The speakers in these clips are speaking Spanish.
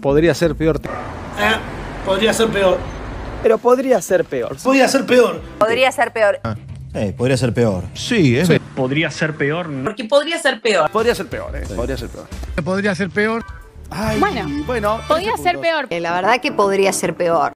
Podría ser peor. Eh, podría ser peor. Pero podría ser peor. Podría ser peor. Podría ser peor. Eh, podría ser peor. Sí, es Podría ser peor. Porque podría ser peor. Podría ser peor, eh. Podría ser peor. Podría ser peor. Ay, Bueno, bueno. Podría 13 ser peor. Eh, La verdad que podría ser peor.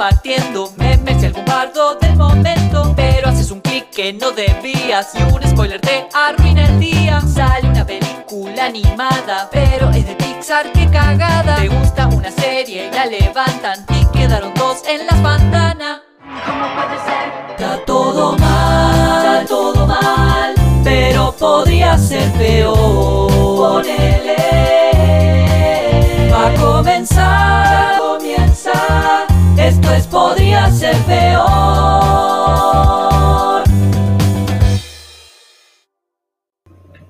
Compartiendo memes y algún bardo del momento. Pero haces un clic que no debías y un spoiler te arruina el día. Sale una película animada, pero es de Pixar, qué cagada. Te gusta una serie y la levantan y quedaron dos en las bandanas ¿Cómo puede ser? Está todo mal, está todo mal, pero podría ser peor. Ponele. Va a comenzar, comienza. Esto es podría ser peor.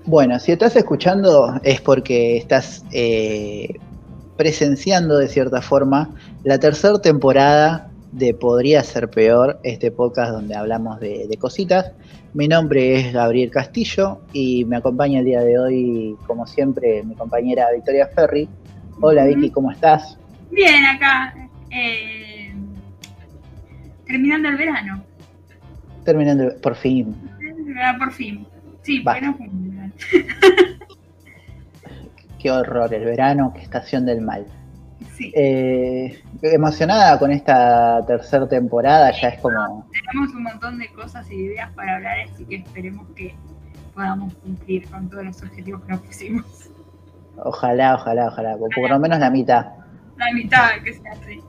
Bueno, si estás escuchando es porque estás eh, presenciando de cierta forma la tercera temporada de Podría ser peor, este podcast donde hablamos de, de cositas. Mi nombre es Gabriel Castillo y me acompaña el día de hoy, como siempre, mi compañera Victoria Ferri. Hola Vicky, ¿cómo estás? Bien, acá. eh, terminando el verano. Terminando por fin. Ah, Por fin. Sí, Va. porque no fue un verano. Qué horror, el verano, qué estación del mal. Sí. Eh, emocionada con esta tercera temporada, ya es como... Tenemos un montón de cosas y ideas para hablar, así que esperemos que podamos cumplir con todos los objetivos que nos pusimos. Ojalá, ojalá, ojalá, por, por lo menos la mitad. La mitad que se hace.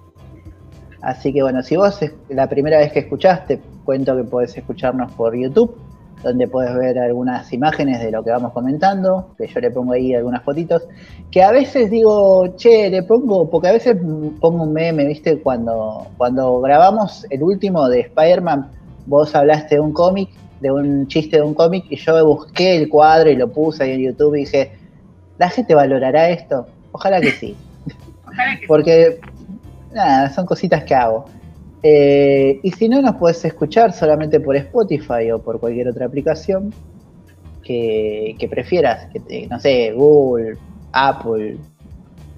Así que bueno, si vos es la primera vez que escuchaste, cuento que podés escucharnos por YouTube, donde podés ver algunas imágenes de lo que vamos comentando, que yo le pongo ahí algunas fotitos, que a veces digo, che, le pongo, porque a veces pongo un meme, viste, cuando, cuando grabamos el último de Spider-Man, vos hablaste de un cómic, de un chiste de un cómic, y yo busqué el cuadro y lo puse ahí en YouTube y dije, ¿la gente valorará esto? Ojalá que sí. Ojalá que Porque, nada, son cositas que hago. Eh, y si no, nos puedes escuchar solamente por Spotify o por cualquier otra aplicación que, que prefieras. Que te- no sé, Google, Apple,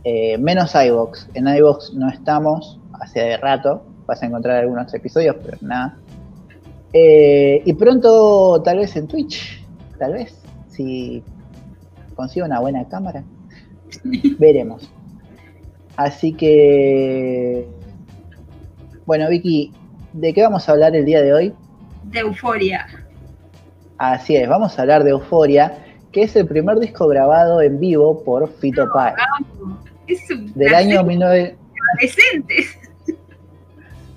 eh, menos iVoox. En iVoox no estamos hace rato. Vas a encontrar algunos episodios, pero nada. Eh, y pronto, tal vez en Twitch. Tal vez. Si consigo una buena cámara. Veremos. Así que. Bueno, Vicky, ¿de qué vamos a hablar el día de hoy? de euforia. Así es, vamos a hablar de Euforia, que es el primer disco grabado en vivo por Fito Páez. Es un Del año 19... adolescentes.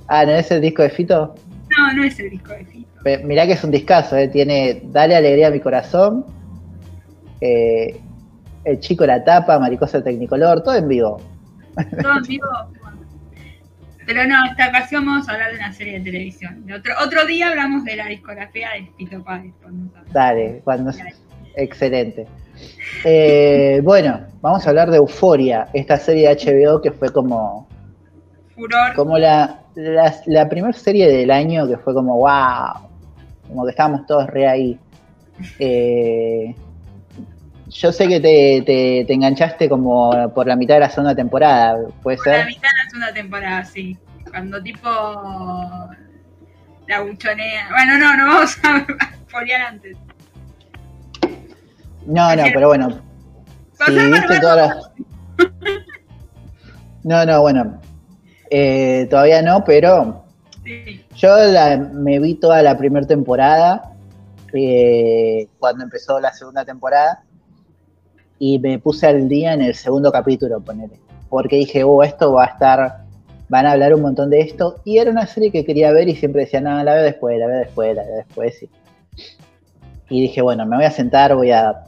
Ah, ¿no es el disco de Fito? No, no es el disco de Fito. Pe- Mirá que es un discazo, ¿eh? tiene Dale Alegría a mi corazón, eh, El Chico la Tapa, Maricosa Tecnicolor, todo en vivo. Todo en vivo. Pero no, esta ocasión vamos a hablar de una serie de televisión. De otro, otro día hablamos de la discografía de Fito Páez. cuando. Dale, cuando... Excelente. Eh, bueno, vamos a hablar de Euforia, esta serie de HBO que fue como, Furor. como la, la, la primera serie del año que fue como wow, como que estábamos todos re ahí. Eh, yo sé que te, te, te enganchaste como por la mitad de la segunda temporada, ¿puede Por la ser? mitad de la segunda temporada, sí. Cuando tipo la buchonea. Bueno, no, no vamos a foliar antes. No, no, pero bueno. Si viste todas las... No, no, bueno. Eh, todavía no, pero Sí. Yo la- me vi toda la primera temporada eh, cuando empezó la segunda temporada y me puse al día en el segundo capítulo, ponele. Porque dije, oh, esto va a estar, van a hablar un montón de esto. Y era una serie que quería ver y siempre decía, no, la veo después, la veo después, la veo después. Y, y dije, bueno, me voy a sentar, voy a...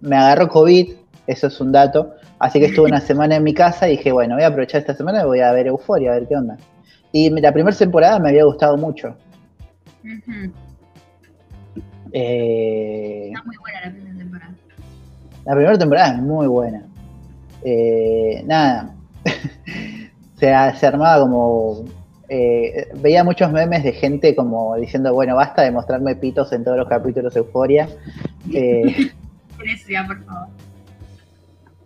Me agarró COVID, eso es un dato. Así que estuve una semana en mi casa y dije, bueno, voy a aprovechar esta semana y voy a ver Euforia, a ver qué onda. Y la primera temporada me había gustado mucho. Eh, Está muy buena la. La primera temporada es muy buena. Eh, nada, se, se armaba como Eh, veía muchos memes de gente como diciendo, bueno, basta de mostrarme pitos en todos los capítulos de Euforia. Eh, por favor.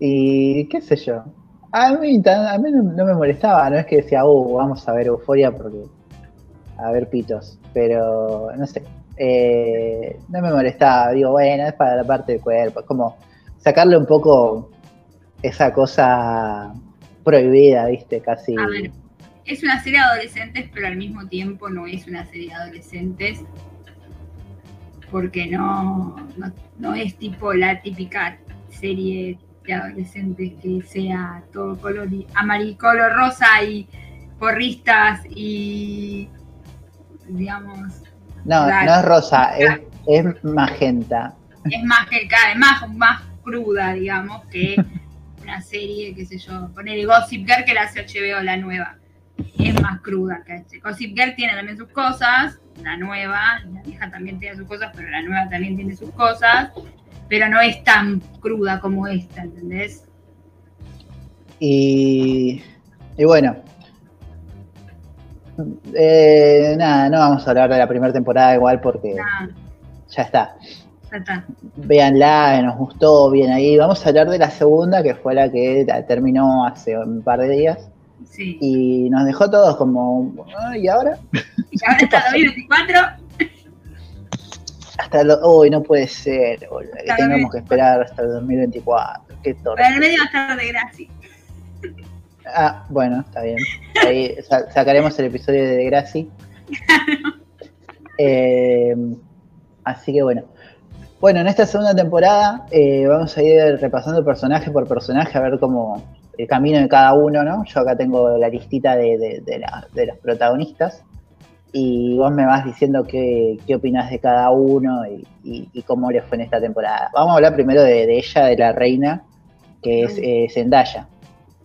y qué sé yo. A mí, tan- a mí no, no me molestaba, no es que decía, uh, vamos a ver Euforia porque a ver pitos, pero no sé, eh, no me molestaba, digo, bueno, es para la parte del cuerpo, es como sacarle un poco esa cosa prohibida, viste, casi. A ver, es una serie de adolescentes, pero al mismo tiempo no es una serie de adolescentes. Porque no, no, no es tipo la típica serie de adolescentes que sea todo color y amarillo, rosa y porristas y digamos No, no es rosa, es, es magenta. es más que más, más cruda, digamos, que una serie, qué sé yo, poner Gossip Girl que la hace HBO, la nueva. Es más cruda que este. Gossip Girl tiene también sus cosas, la nueva, la vieja también tiene sus cosas, pero la nueva también tiene sus cosas, pero no es tan cruda como esta, ¿entendés? Y, y bueno, eh, nada, no vamos a hablar de la primera temporada igual porque ya está. Está. Véanla, nos gustó bien ahí. Vamos a hablar de la segunda, que fue la que terminó hace un par de días. Sí. Y nos dejó todos como, "Ah, ¿y ahora? Y ahora está 2024, Hasta lo, uy, no puede ser, boludo, que tengamos que esperar hasta el 2024. Qué torpe. pero el medio va a estar de gracia. Ah, bueno, está bien. Ahí sa- sacaremos el episodio de Degrassi. Eh, así que bueno. Bueno, en esta segunda temporada eh, vamos a ir repasando personaje por personaje a ver cómo el camino de cada uno, ¿no? Yo acá tengo la listita de, de- de la- de los protagonistas y vos me vas diciendo qué, qué opinás de cada uno y, y- y cómo les fue en esta temporada. Vamos a hablar primero de, de ella, de la reina, que es eh, Zendaya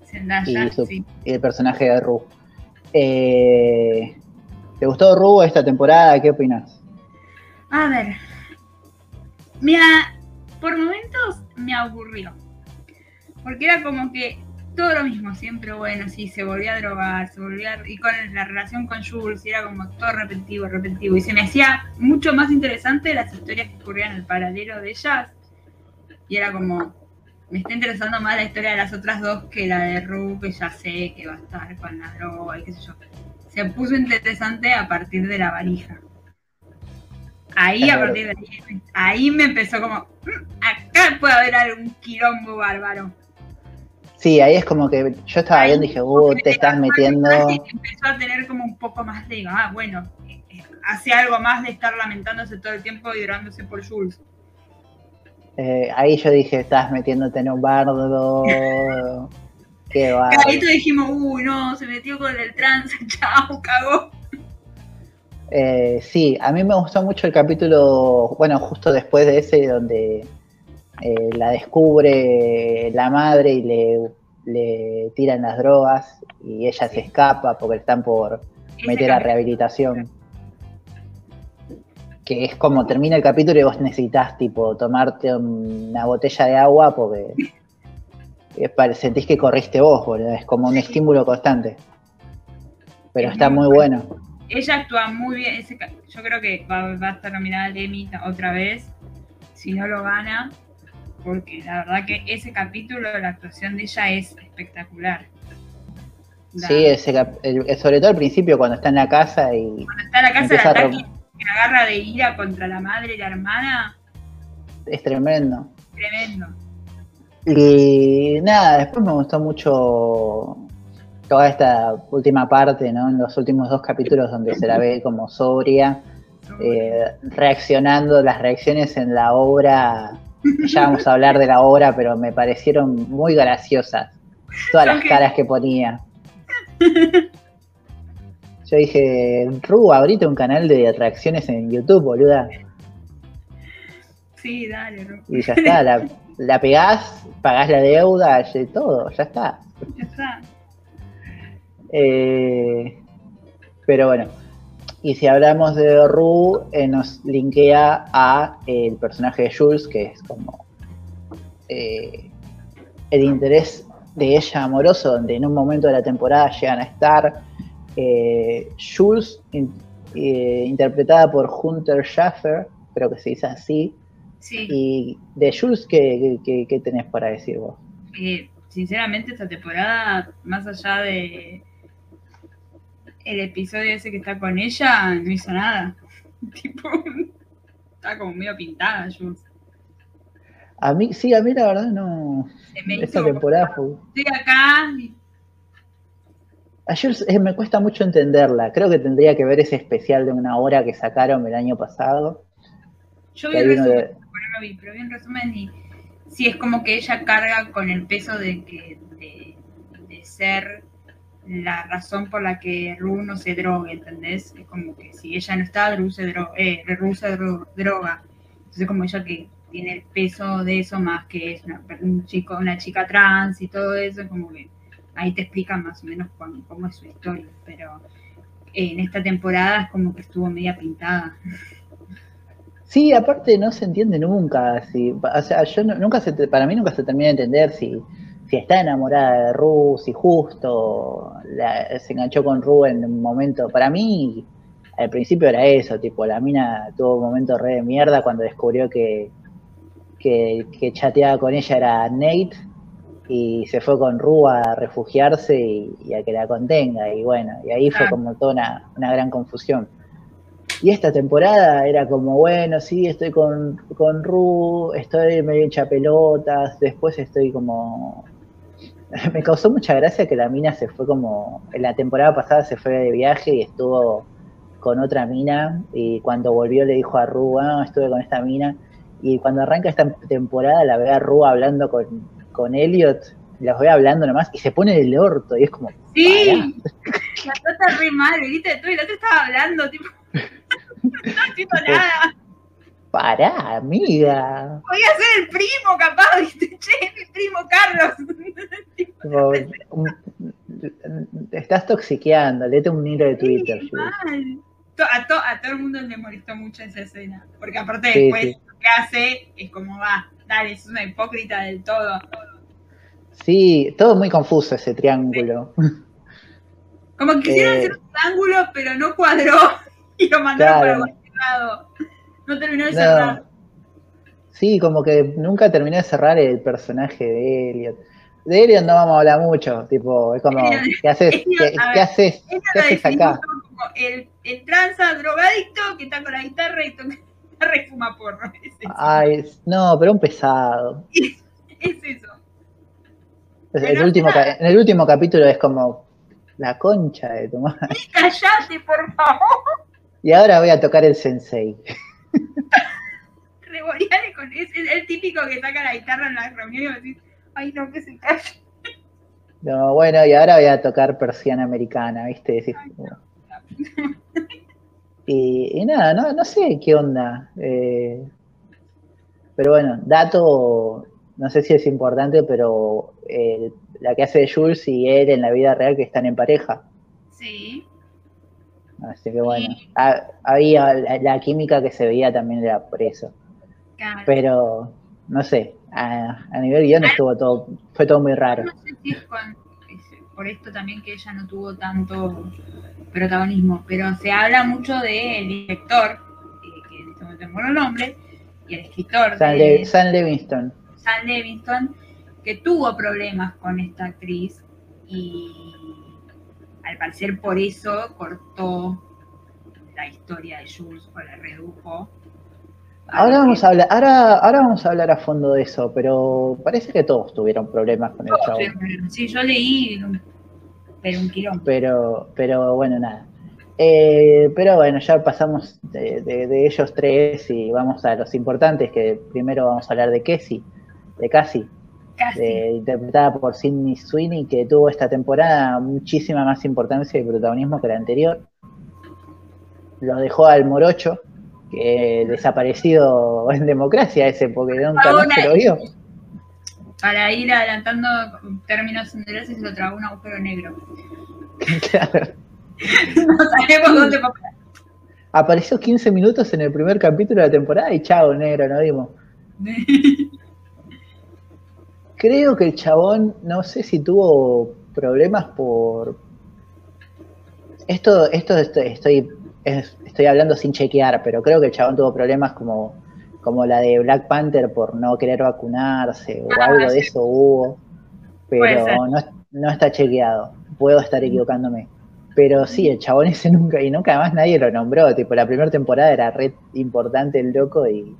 Zendaya, y, su- sí. y el personaje de Ru. Eh, ¿Te gustó Ru esta temporada? ¿Qué opinas? A ver. Mira, por momentos me aburrió. Porque era como que todo lo mismo, siempre bueno, sí, se volvía a drogar, se volvía a- y con la relación con Jules, era como todo repetitivo, repetitivo. Y se me hacía mucho más interesante las historias que ocurrían en el paralelo de ellas. Y era como, me está interesando más la historia de las otras dos que la de Ru, que ya sé que va a estar con la droga y qué sé yo. Se puso interesante a partir de la varija. Ahí, a partir de ahí, ahí me empezó como, "Mm, acá puede haber algún quilombo bárbaro. Sí, ahí es como que yo estaba Ahí viendo y dije, uh, te estás metiendo. Empezó a tener como un poco más de, ah, bueno, eh, eh, hace algo más de estar lamentándose todo el tiempo y llorándose por Jules. eh, ahí yo dije, estás metiéndote en un bardo. Qué va. Ahí todos dijimos, uy, no, se metió con el trans, chao, cagó. Eh, sí, a mí me gustó mucho el capítulo, bueno, justo después de ese, donde eh, la descubre la madre y le, le tiran las drogas y ella se escapa porque están por Ese meter a rehabilitación. Que es como termina el capítulo y vos necesitas tipo tomarte una botella de agua porque sentís que corriste vos, boludo. Es como un estímulo constante. Pero Es está muy bueno. Ella actúa muy bien. ese yo creo que va, va a estar nominada al Emmy otra vez. Si no lo gana. Porque la verdad que ese capítulo, la actuación de ella es espectacular. La- Sí, ese cap- el- sobre todo al principio cuando está en la casa y Cuando está en la casa a ataque, que agarra de ira contra la madre y la hermana. es tremendo. Tremendo. Y nada, después me gustó mucho toda esta última parte, ¿no? En los últimos dos capítulos donde se la ve como sobria, eh, reaccionando, las reacciones en la obra, ya vamos a hablar de la obra, pero me parecieron muy graciosas, todas las caras que ponía. Yo dije, Ru, ahorita un canal de reacciones en YouTube, boluda. Sí, dale, Ru. Y ya está, la, la pegás, pagás la deuda, todo, ya está. Ya está. Eh, pero bueno, y si hablamos de Ru, eh, nos linkea a eh, el personaje de Jules, que es como el interés de ella amoroso, donde en un momento de la temporada llegan a estar. Jules, in- interpretada por Hunter Schaffer, creo que se dice así. Sí, Y de Jules, ¿qué, qué- qué tenés para decir vos? sinceramente esta temporada, más allá de el episodio ese que está con ella, no hizo nada. tipo, está como medio pintada, Jules. A mí, sí, a mí la verdad no. Se me Esta hizo, temporada fue. estoy acá y A Jules eh, me cuesta mucho entenderla. Creo que tendría que ver ese especial de una hora que sacaron el año pasado. yo vi el resumen, de- no vi, pero vi un resumen y sí es como que ella carga con el peso de que de, de ser la razón por la que Ru no se droga, ¿entendés? Es como que si ella no está, Ru se, dro eh, Ru droga. Entonces como ella que tiene el peso de eso más que es una, un chico, una chica trans y todo eso, como que ahí te explica más o menos cómo es su historia, pero en esta temporada es como que estuvo media pintada. Sí, aparte no se entiende nunca. Si, o sea, yo no- nunca se, para mí nunca se termina de entender si, si está enamorada de Ru, si justo la- se enganchó con Ru en un momento. Para mí, al principio era eso, tipo, la mina tuvo un momento re de mierda cuando descubrió que, que, que chateaba con ella era Nate y se fue con Ru a refugiarse y, y a que la contenga. Y bueno, y ahí fue Ah. como toda una, una gran confusión. Y esta temporada era como, bueno, sí, estoy con, con Ru, estoy medio hecha pelotas, después estoy como... Me causó mucha gracia que la mina se fue como... En la temporada pasada se fue de viaje y estuvo con otra mina y cuando volvió le dijo a Ru, ah, estuve con esta mina. Y cuando arranca esta temporada la ve a Ru hablando con, con Elliot, los ve hablando nomás y se pone del orto y es como, Sí, la trata re mal, ¿viste? Tú y la otra estaba hablando, tipo, no haciendo nada. Pará, amiga. Podía ser el primo, capaz, ¿viste? Che, mi primo Carlos. Estás toxiqueando, léete un hilo de Twitter. sí, A, to- a todo el mundo le molestó mucho esa escena. Porque aparte Sí, después lo que hace es como va, dale, es una hipócrita del todo. Sí, todo muy confuso ese triángulo. Como que quisieron Eh. hacer un ángulo, pero no cuadró y lo mandaron Claro. para cualquier lado. No terminó de No. cerrar. Sí, como que nunca terminé de cerrar el personaje de Elliot. De Elliot no vamos a hablar mucho, tipo, es como, ¿qué haces? Elliot, ¿Qué, haces? ¿Qué haces acá? como el, el tranza drogadicto que está con la guitarra y toca guitarra y fuma porro. Es. Ay, no, pero un pesado. Es eso. El último, en el último capítulo es como la concha de tu madre. Callate, por favor. Y ahora voy a tocar el sensei. Revoleale con es, es el típico que saca la guitarra en las reuniones y decís, ay no, que se calle. No, bueno, y ahora voy a tocar persiana americana, ¿viste? Decís, y, y nada, no, no sé qué onda. eh, pero bueno, dato, no sé si es importante, pero eh, la que hace de Jules y él en la vida real que están en pareja. Sí. Así que bueno, Sí. había la, la química que se veía también era por eso. Claro. Pero, no sé, a, a nivel guion estuvo todo, fue todo muy raro. No sé si es con- es por esto también que ella no tuvo tanto protagonismo, pero se habla mucho del director, eh, que en este momento no el nombre, y el escritor San, de Le- San Levinson, que tuvo problemas con esta actriz y al parecer por eso cortó la historia de Jules o la redujo. Ahora vamos a hablar, ahora, ahora vamos a hablar a fondo de eso, pero parece que todos tuvieron problemas con el chavo. Sí, yo leí, pero un quilombo. Pero, pero bueno, nada. Eh, pero bueno, ya pasamos de, de- de ellos tres y vamos a los importantes, que primero vamos a hablar de Cassie, de Cassie, de- interpretada por Sidney Sweeney, que tuvo esta temporada muchísima más importancia y protagonismo que la anterior. Lo dejó al morocho, que desaparecido en democracia ese, nunca más se lo vio. Para ir adelantando términos se lo tragó un agujero negro. Claro. no sabemos dónde parar. Apareció 15 minutos en el primer capítulo de la temporada y chao, negro, no vimos. Creo que el chabón, no sé si tuvo problemas por. Esto, esto estoy, es- estoy hablando sin chequear, pero creo que el chabón tuvo problemas como, como la de Black Panther por no querer vacunarse o Ah, algo de eso hubo, pero no, no está chequeado. Puedo estar equivocándome. Pero sí, el chabón ese nunca, y nunca más nadie lo nombró. Tipo, la primera temporada era re importante el loco y.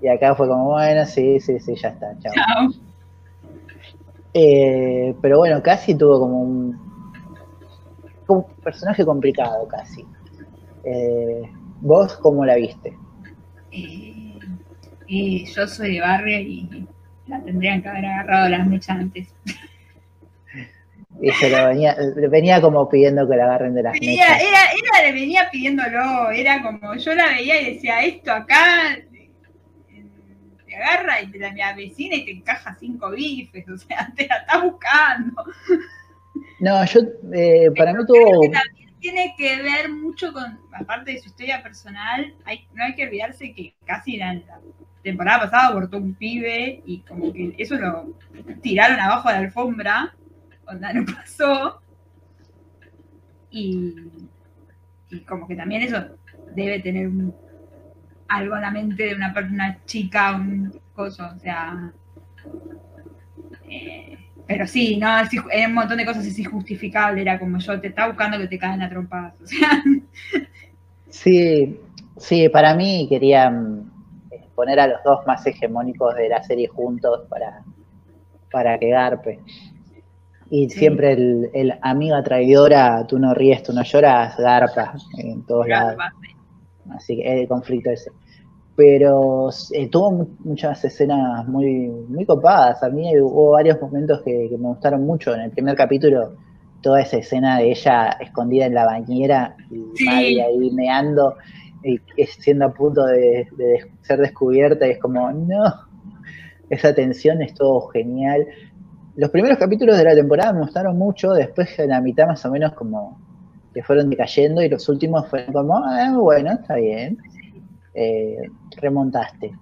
Y acá fue como, bueno, sí, sí, sí, ya está. Chao. Eh, pero bueno, casi tuvo como un, un personaje complicado, casi. Eh, ¿Vos cómo la viste? Eh, yo soy de barrio y la tendrían que haber agarrado las mechas antes. Y se lo venía, venía como pidiendo que la agarren de las Venía- mechas. era, era, le venía pidiéndolo, era como, yo la veía y decía, esto acá te agarra y te la la vecina y te encaja cinco bifes, o sea, te la está buscando. No, yo, eh, para mí que también tiene que ver mucho con, aparte de su historia personal, hay, no hay que olvidarse que casi la, la temporada pasada abortó un pibe y como que eso lo tiraron abajo de la alfombra, onda no pasó. Y, y como que también eso debe tener un- algo en la mente de una, una chica, un coso, o sea. Pero sí, no, es, en un montón de cosas es injustificable, era como yo te estaba buscando que te caen a trompadas, o sea, Sí, sí, para mí querían eh, poner a los dos más hegemónicos de la serie juntos para, para que garpe. Y Sí. siempre el, el amiga traidora, tú no ríes, tú no lloras, garpa en todos lados. Así que el conflicto ese. Pero eh, tuvo mu- muchas escenas muy, muy copadas. A mí hubo varios momentos que, que me gustaron mucho. En el primer capítulo, toda esa escena de ella escondida en la bañera y Sí. Ahí meando y siendo a punto de, de ser descubierta. Y es como, no. Esa tensión estuvo genial. Los primeros capítulos de la temporada me gustaron mucho. Después, en la mitad, más o menos, como que fueron decayendo. Y los últimos fueron como, ah, bueno, está bien eh, remontaste.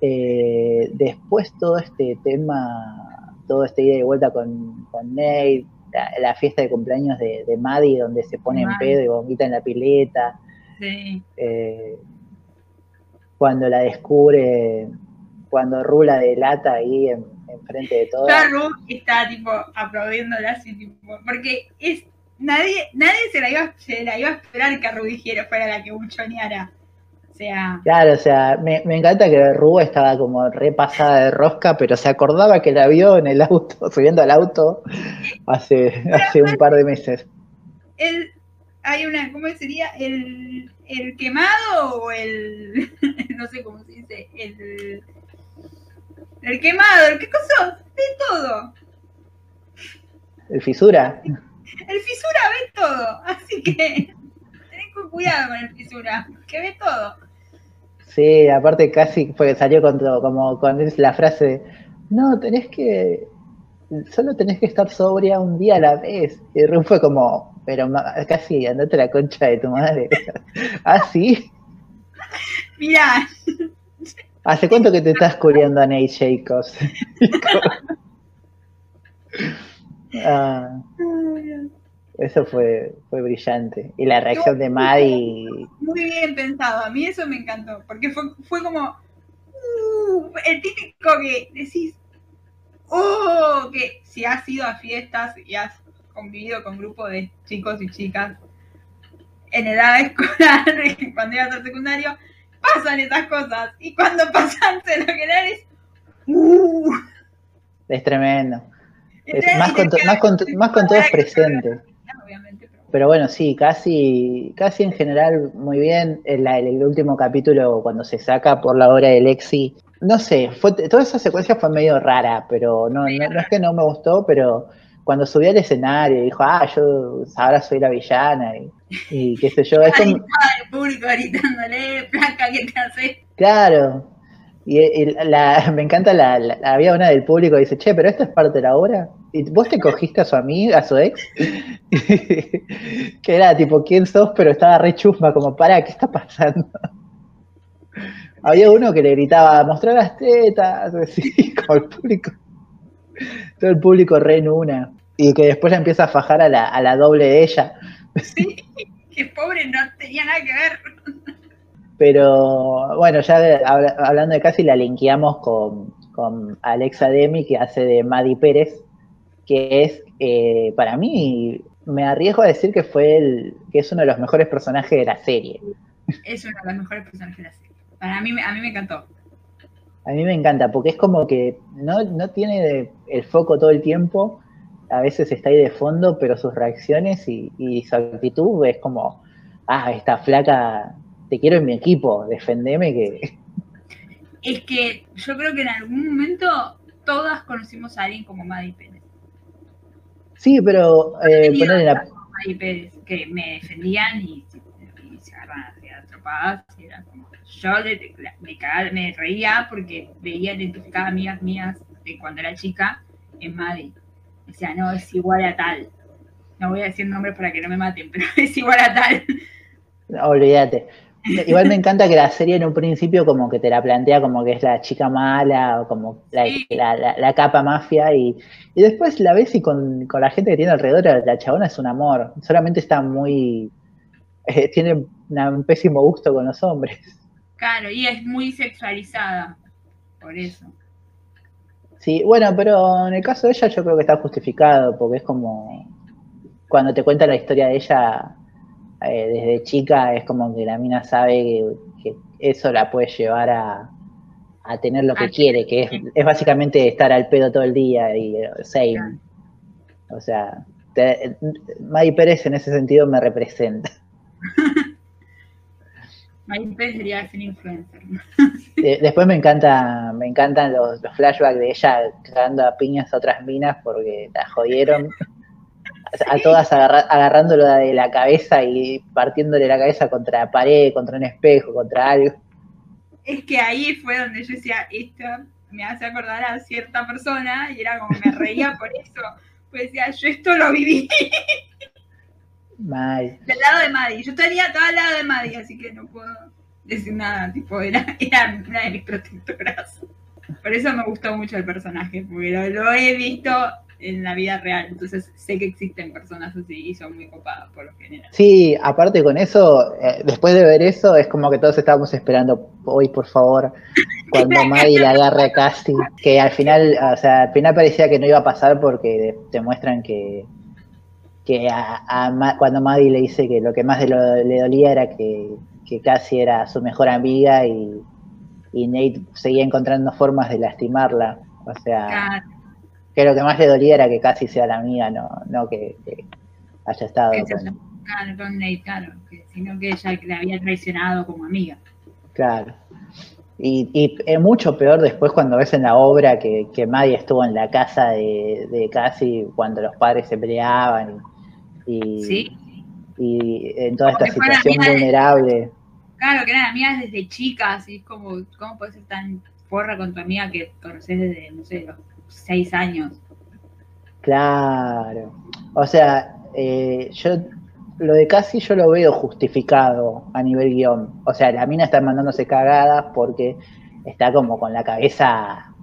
Eh, después todo este tema, todo este ida y vuelta con, con Nate, la, la fiesta de cumpleaños de, de Maddie donde se pone en pedo y vomita en la pileta, sí. eh, cuando la descubre, cuando Rula delata ahí en, enfrente de Ru está tipo aplaudiéndola así tipo, porque es nadie, nadie se la iba, se la iba a esperar que Ru dijera fuera la que buchoneara. Sea, Claro, o sea, me, me encanta que Rúa estaba como repasada de rosca, pero se acordaba que la vio en el auto, subiendo al auto hace, hace un par de meses. el, hay una, ¿cómo sería? El, el quemado o el, no sé cómo se dice, el, el quemado, el qué cosa, ve todo. El fisura. El fisura ve todo, así que tenés cu- cuidado con el fisura, que ve todo. Sí, aparte casi fue que salió con como con la frase, no, tenés que, solo tenés que estar sobria un día a la vez. Y Ru fue como, pero casi andate a la concha de tu madre. ¿Ah, sí? Mirá, ¿Hace cuánto que te estás cubriendo a Nate Jacobs? Ah, eso fue, fue brillante. Y la reacción de Maddie, muy bien pensado, a mí eso me encantó, porque fue, fue como uh, el típico que decís, oh, que si has ido a fiestas y has convivido con grupos de chicos y chicas en edad escolar, cuando ibas al secundario, pasan esas cosas, y cuando pasan, lo general es, uh, es tremendo. Es más con, más con, más con todos "Ahora que presentes. Pero bueno, sí, casi, casi en general muy bien. El, último capítulo, cuando se saca por la hora de Lexi, no sé, fue, toda esa secuencia fue medio rara, pero no, no, no es que no me gustó, pero cuando subió al escenario y dijo, ah, yo ahora soy la villana y, y qué sé yo, es Ahí como, estaba el público gritándole, placa, ¿qué te hace? claro. Y, la, me encanta, la, había una del público que dice, che, pero esto es parte de la obra. ¿Y vos te cogiste a su amiga, a su ex? que era tipo, ¿quién sos? Pero estaba re chusma, como, para, ¿qué está pasando? Había uno que le gritaba, mostrar las tetas, así, el público. Todo el público re en una. Y que después la empieza a fajar a la, a la doble de ella. Sí, que pobre no tenía nada que ver. Pero bueno, ya de- hablando de casi, la linkeamos con, con Alexa Demi, que hace de Maddie Pérez, que es, eh, para mí, me arriesgo a decir que fue el, que es uno de los mejores personajes de la serie. Es uno de los mejores personajes de la serie. Para mí, a mí me encantó. A mí me encanta, porque es como que no, no tiene de- el foco todo el tiempo, a veces está ahí de fondo, pero sus reacciones y, y su actitud es como, ah, esta flaca, te quiero en mi equipo, defendeme que... Es que yo creo que en algún momento todas conocimos a alguien como Maddie Pérez. Sí, pero eh, la, Maddie Pérez que me defendían y, y se agarraban a trompadas. y era como- yo me, cagaba- me reía porque veía identificaba amigas mías de cuando era chica en Maddie. Decía, no, es igual a tal. No voy a decir nombres para que no me maten, pero es igual a tal. Olvídate. Igual me encanta que la serie en un principio como que te la plantea como que es la chica mala o como la, Sí. la- la- la capa mafia y, y después la ves y con, con la gente que tiene alrededor la, chabona es un amor. Solamente está muy... eh, tiene una- un pésimo gusto con los hombres. Claro, y es muy sexualizada. Por eso. Sí, bueno, pero en el caso de ella yo creo que está justificado porque es como... Cuando te cuenta la historia de ella eh, desde chica es como que la mina sabe que, que eso la puede llevar a, a tener lo que Ah, quiere, que es, es básicamente estar al pedo todo el día y eh, same. O sea, te- Maddie Pérez en ese sentido me representa. Maddie Pérez debería ser influencer. Eh, Después me encanta, me encantan los, los flashbacks de ella cagando a piñas a otras minas porque la jodieron. A todas agarra- agarrándolo de la cabeza y partiéndole la cabeza contra la pared, contra un espejo, contra algo. Es que ahí fue donde yo decía, esto me hace acordar a cierta persona y era como me reía por eso. Pues decía, yo esto lo viví Mal. del lado de Maddie. Yo estaría todo al lado de Maddie, así que no puedo decir nada. Tipo, era, era una de mis protectoras. Por eso me gustó mucho el personaje, porque lo, lo he visto en la vida real. Entonces sé que existen personas así y son muy copadas por lo general. Sí, aparte con eso, eh, después de ver eso, es como que todos estábamos esperando, hoy por favor, cuando Maddie la agarre a Cassie, que al final, o sea, al final parecía que no iba a pasar porque te muestran que, que a, a Ma- cuando Maddie le dice que lo que más de lo- le dolía era que, que Cassie era su mejor amiga y, y Nate seguía encontrando formas de lastimarla, o sea, Claro, que lo que más le dolía era que Cassie sea la amiga, no, no que, que haya estado que con- claro, con Nate, claro, que, sino que ella le había traicionado como amiga. Claro. Y, y es mucho peor después cuando ves en la obra que, que Maddie estuvo en la casa de, de Cassie cuando los padres se peleaban y, Sí, y en toda esta Como situación vulnerable. claro, que eran amigas desde chicas, y es como, ¿cómo puedes ser tan porra con tu amiga que conoces desde, no sé, los seis años? Claro. O sea, eh, yo lo de Cassie yo lo veo justificado a nivel guion. O sea, la mina está mandándose cagadas porque está como con la cabeza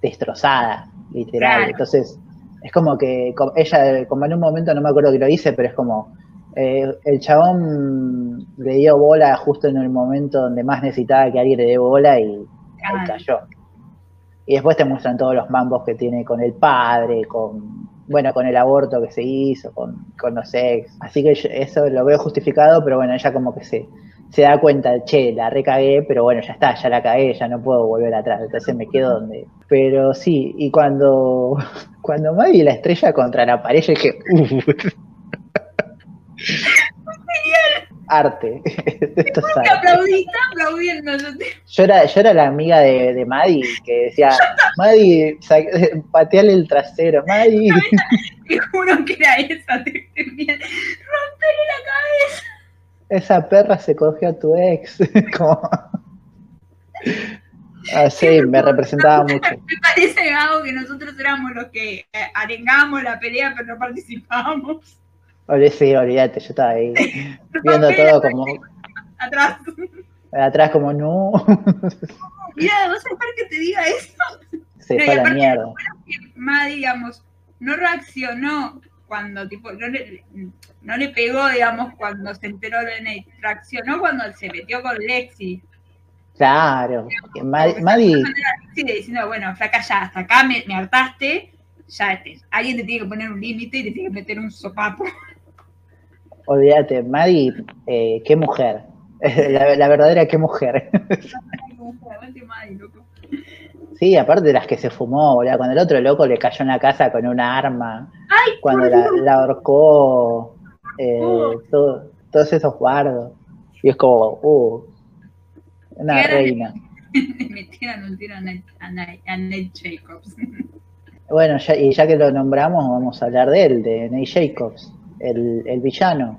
destrozada, literal. Claro. Entonces, es como que ella, como en un momento no me acuerdo que lo dice, pero es como eh, el chabón le dio bola justo en el momento donde más necesitaba que alguien le dé bola y Claro. cayó. Y después te muestran todos los mambos que tiene con el padre, con bueno, con el aborto que se hizo, con, con los ex. Así que yo eso lo veo justificado, pero bueno, ella como que se, se da cuenta, che, la recagué, pero bueno, ya está, ya la cagué, ya no puedo volver atrás, entonces me quedo donde. Pero sí, y cuando, cuando Maddie la estrella contra la pared, yo dije, "Uf". arte. Esto es Te arte. aplaudí, está aplaudiendo. Yo te... Yo era, yo era la amiga de, de Maddie que decía, Maddie, pateale el trasero, Maddie. te juro que era esa. Te, te, rompele la cabeza. Esa perra se cogió a tu ex. Como... Así, me representaba mucho. Me parece, Gabo, que nosotros éramos los que eh, arengábamos la pelea, pero no participábamos. Sí, olvídate, yo estaba ahí viendo todo como Atrás. atrás como no, Mira, ¿vas a dejar que te diga eso? se fue la mierda. Más, digamos, no reaccionó cuando tipo, no le, no le pegó, digamos, cuando se enteró de Nate, reaccionó cuando se metió con Lexi. Claro. que Mad- Porque Maddie, diciendo, bueno, flaca, ya, hasta acá me, me hartaste, ya este, alguien te tiene que poner un límite y te tiene que meter un sopapo. Olvídate, Maddie, eh, qué mujer. La, la verdadera qué mujer. Sí, aparte de las que se fumó, boludo, cuando el otro loco le cayó en la casa con una arma, Ay, cuando la, la ahorcó, eh, Oh. todo- todos esos guardos. Y es como, uh, una reina. Le metieron un tiro a Nate, a Jacobs. Bueno, ya, y ya que lo nombramos, vamos a hablar de él, de Nate Jacobs, el, el villano.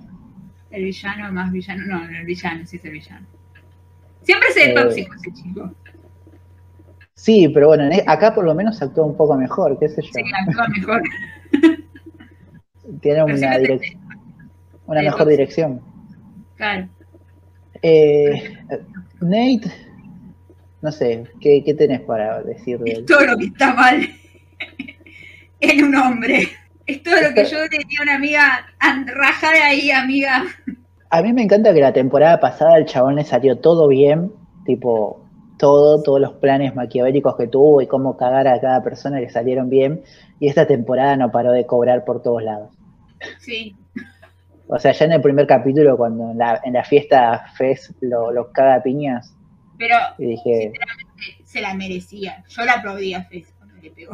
El villano más villano. No, el villano, sí es el villano. Siempre es el Eh, tóxico ese chico. Sí, pero bueno, en e- acá por lo menos actúa un poco mejor, qué sé yo. Sí, actúa mejor. Tiene Pero una, direc- una mejor tóxico. dirección. Claro. Eh, Nate, no sé, ¿qué, ¿qué tenés para decir de él? todo lo que está mal en un hombre. Es todo lo que yo tenía a una amiga, "An- rajá de ahí, amiga. A mí me encanta que la temporada pasada el chabón le salió todo bien, tipo, todo, todos los planes maquiavélicos que tuvo y cómo cagar a cada persona le salieron bien, y esta temporada no paró de cobrar por todos lados. Sí, O sea, ya en el primer capítulo, cuando en la, en la fiesta Fez lo, lo caga a piñas, pero dije, sinceramente se la merecía. Yo la aplaudí a Fez cuando le pegó.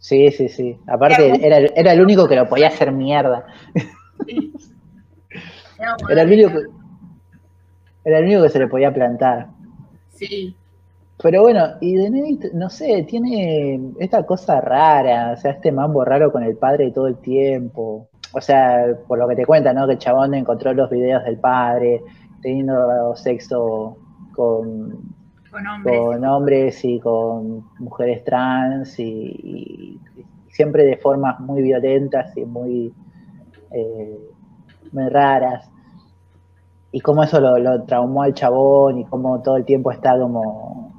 Sí, sí, sí. Aparte, era, el- era el único que lo podía hacer mierda. Sí. Era el único que, era el único que se le podía plantar. Sí, Pero bueno, y de Nate, no sé, tiene esta cosa rara, o sea, este mambo raro con el padre todo el tiempo. O sea, por lo que te cuenta, ¿no? Que el chabón encontró los videos del padre teniendo sexo con, con hombres. con hombres y con mujeres trans y, y siempre de formas muy violentas y muy, eh, muy raras. Y cómo eso lo, lo traumó al chabón y cómo todo el tiempo está como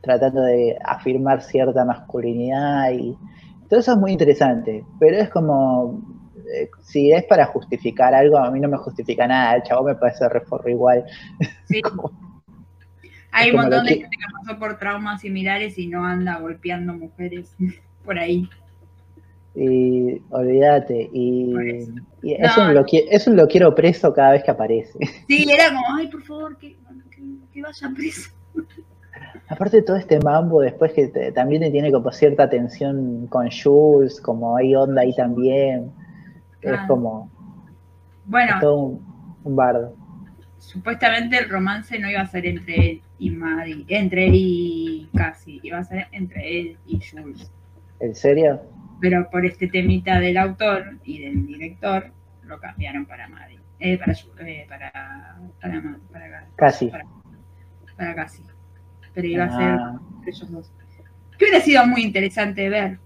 tratando de afirmar cierta masculinidad y todo eso es muy interesante, pero es como, eh, si es para justificar algo, a mí no me justifica nada, el chabón me parece reforro igual. Sí. Como- Hay un lo montón de gente que pasó por traumas similares y no anda golpeando mujeres por ahí. Y olvídate, y, es, un es un loquero preso cada vez que aparece. Sí, era como, ay, por favor, que, que, que vaya preso. Aparte de todo este mambo, después que te- también te tiene como cierta tensión con Jules, como hay onda ahí también. Es como Bueno, es todo un, un bardo. Supuestamente el romance no iba a ser entre él y Maddie, entre él y Cassie, iba a ser entre él y Jules. ¿En serio? Pero por este temita del autor y del director, lo cambiaron para Maddie. Eh, para, eh, para, para, para, Casi. Para, para Cassie. Pero iba a Ah. ser entre ellos dos. Que hubiera sido muy interesante ver.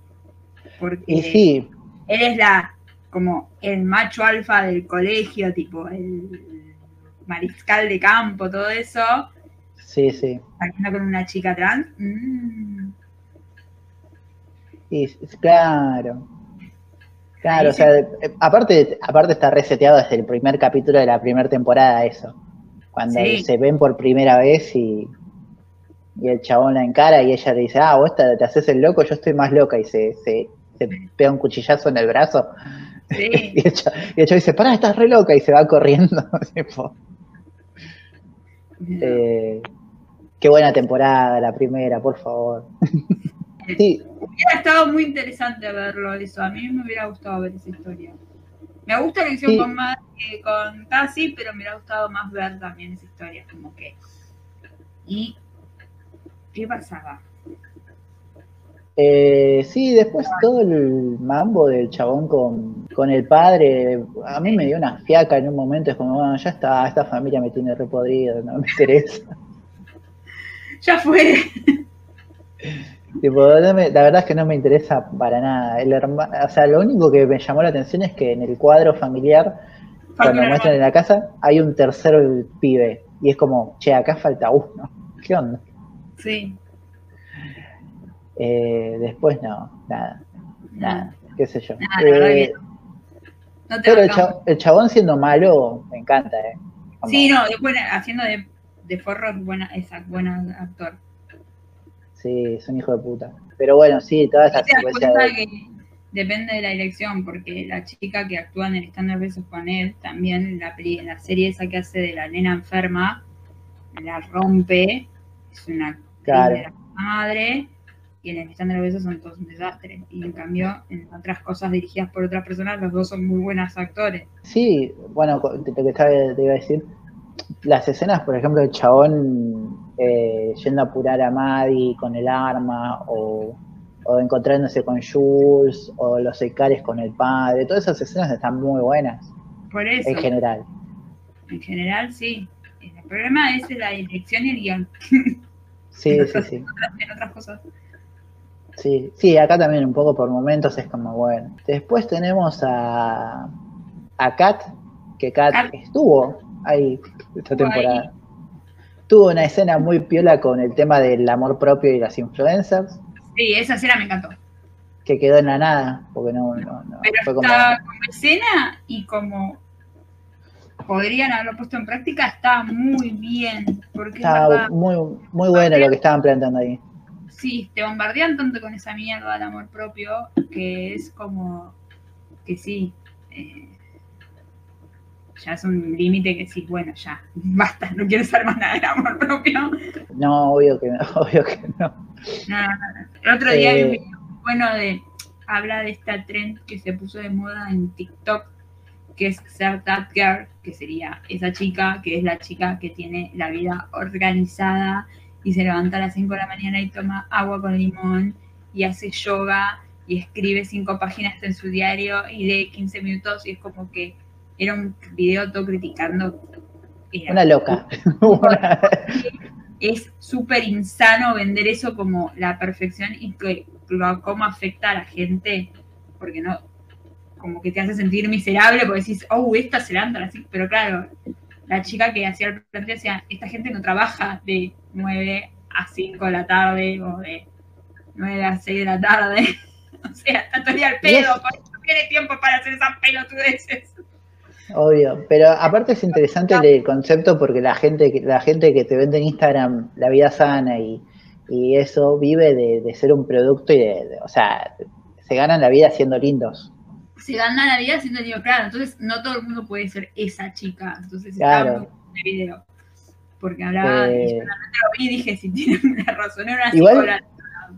Porque Y sí, él es la como el macho alfa del colegio, tipo el mariscal de campo, todo eso, sí, sí. saliendo con una chica trans. mm, Y, claro. Claro, Ahí o sea, eh, aparte, aparte está reseteado desde el primer capítulo de la primera temporada eso. Cuando Sí. se ven por primera vez y, y el chabón la encara y ella le dice, ah, vos te, te haces el loco, yo estoy más loca y se, se, se pega un cuchillazo en el brazo. sí, Y el, chabón, y el chabón dice, pará, estás re loca y se va corriendo. tipo, eh, qué buena temporada la primera, por favor. sí, Hubiera estado muy interesante verlo eso. A mí me hubiera gustado ver esa historia. Me gusta la edición Sí. con, Matt, eh, con Cassie, pero me hubiera gustado más ver también esa historia. Como que. ¿Y qué pasaba? Eh, sí, después todo el mambo del chabón con, con el padre, a mí me dio una fiaca en un momento, es como, bueno, ya está, esta familia me tiene repodrido, no me interesa. Ya fue. Tipo, la verdad es que no me interesa para nada. El herma- o sea, lo único que me llamó la atención es que en el cuadro familiar, cuando muestran en la casa, hay un tercero pibe, y es como, che, acá falta uno. ¿Qué onda? Sí. Eh, después no, nada, nada. qué sé yo. Verdad Eh, No te pero el, bancamos. cha- el chabón siendo malo, me encanta, ¿eh? Como- Sí, no, es buena, haciendo de, de forro es buena, es buen actor. Sí, es un hijo de puta. Pero bueno, sí, toda esa Y te das secuencia cuenta de... depende de la dirección, porque la chica que actúa en el Stand Up Besos con él, también la, la serie esa que hace de la nena enferma, la rompe, es una Claro. de la madre, y en el Stand Up Besos son todos un desastre. Y en cambio, en otras cosas dirigidas por otras personas, los dos son muy buenos actores. Sí, bueno, que estaba, te iba a decir, las escenas, por ejemplo, el chabón eh, yendo a apurar a Maddie con el arma, o, o encontrándose con Jules, o los secares con el padre, todas esas escenas están muy buenas, Por eso, en general. en general, sí. El problema es la dirección y el guion. Sí, sí, sí. en otras cosas. Sí, sí, acá también un poco por momentos es como bueno. Después tenemos a, a Kat, que Kat estuvo ahí esta ahí. temporada. Tuvo una escena muy piola con el tema del amor propio y las influencers, Sí, esa escena me encantó. que quedó en la nada, porque no, no, no. Pero fue como, está como escena y como podrían haberlo puesto en práctica, está muy bien. Porque es estaba muy, muy bueno lo que estaban planteando ahí. Sí, te bombardean tanto con esa mierda del amor propio que es como que sí. eh, ya es un límite que sí, bueno, ya, basta, no quiero ser más nada del amor propio. No, obvio que no, obvio que no. El otro día vi un Eh, video bueno de habla de esta trend que se puso de moda en TikTok, que es ser that girl, que sería esa chica, que es la chica que tiene la vida organizada y se levanta a las 5 de la mañana y toma agua con limón y hace yoga y escribe cinco páginas en su diario y lee 15 minutos y es como que era un video todo criticando. Era Una loca. Es súper insano vender eso como la perfección y que lo- cómo afecta a la gente, porque no, como que te hace sentir miserable porque decís, oh, esta se levanta a las cinco", pero claro, la chica que hacía el planteo decía, esta gente no trabaja de 9 a 5 de la tarde o de 9 a 6 de la tarde, o sea, está todo el día al Y pedo, es- por eso no tiene tiempo para hacer esas pelotudeces. Obvio, pero aparte es interesante el concepto porque la gente, que- la gente que te vende en Instagram la vida sana y, y eso vive de, de ser un producto y de, de- o sea, se ganan la vida siendo lindos. se gana la vida siendo digo, claro, entonces no todo el mundo puede ser esa chica. Entonces Claro. bueno el video. Porque hablaba, Eh, yo realmente lo vi y dije, si tiene una razón, era una Igual-.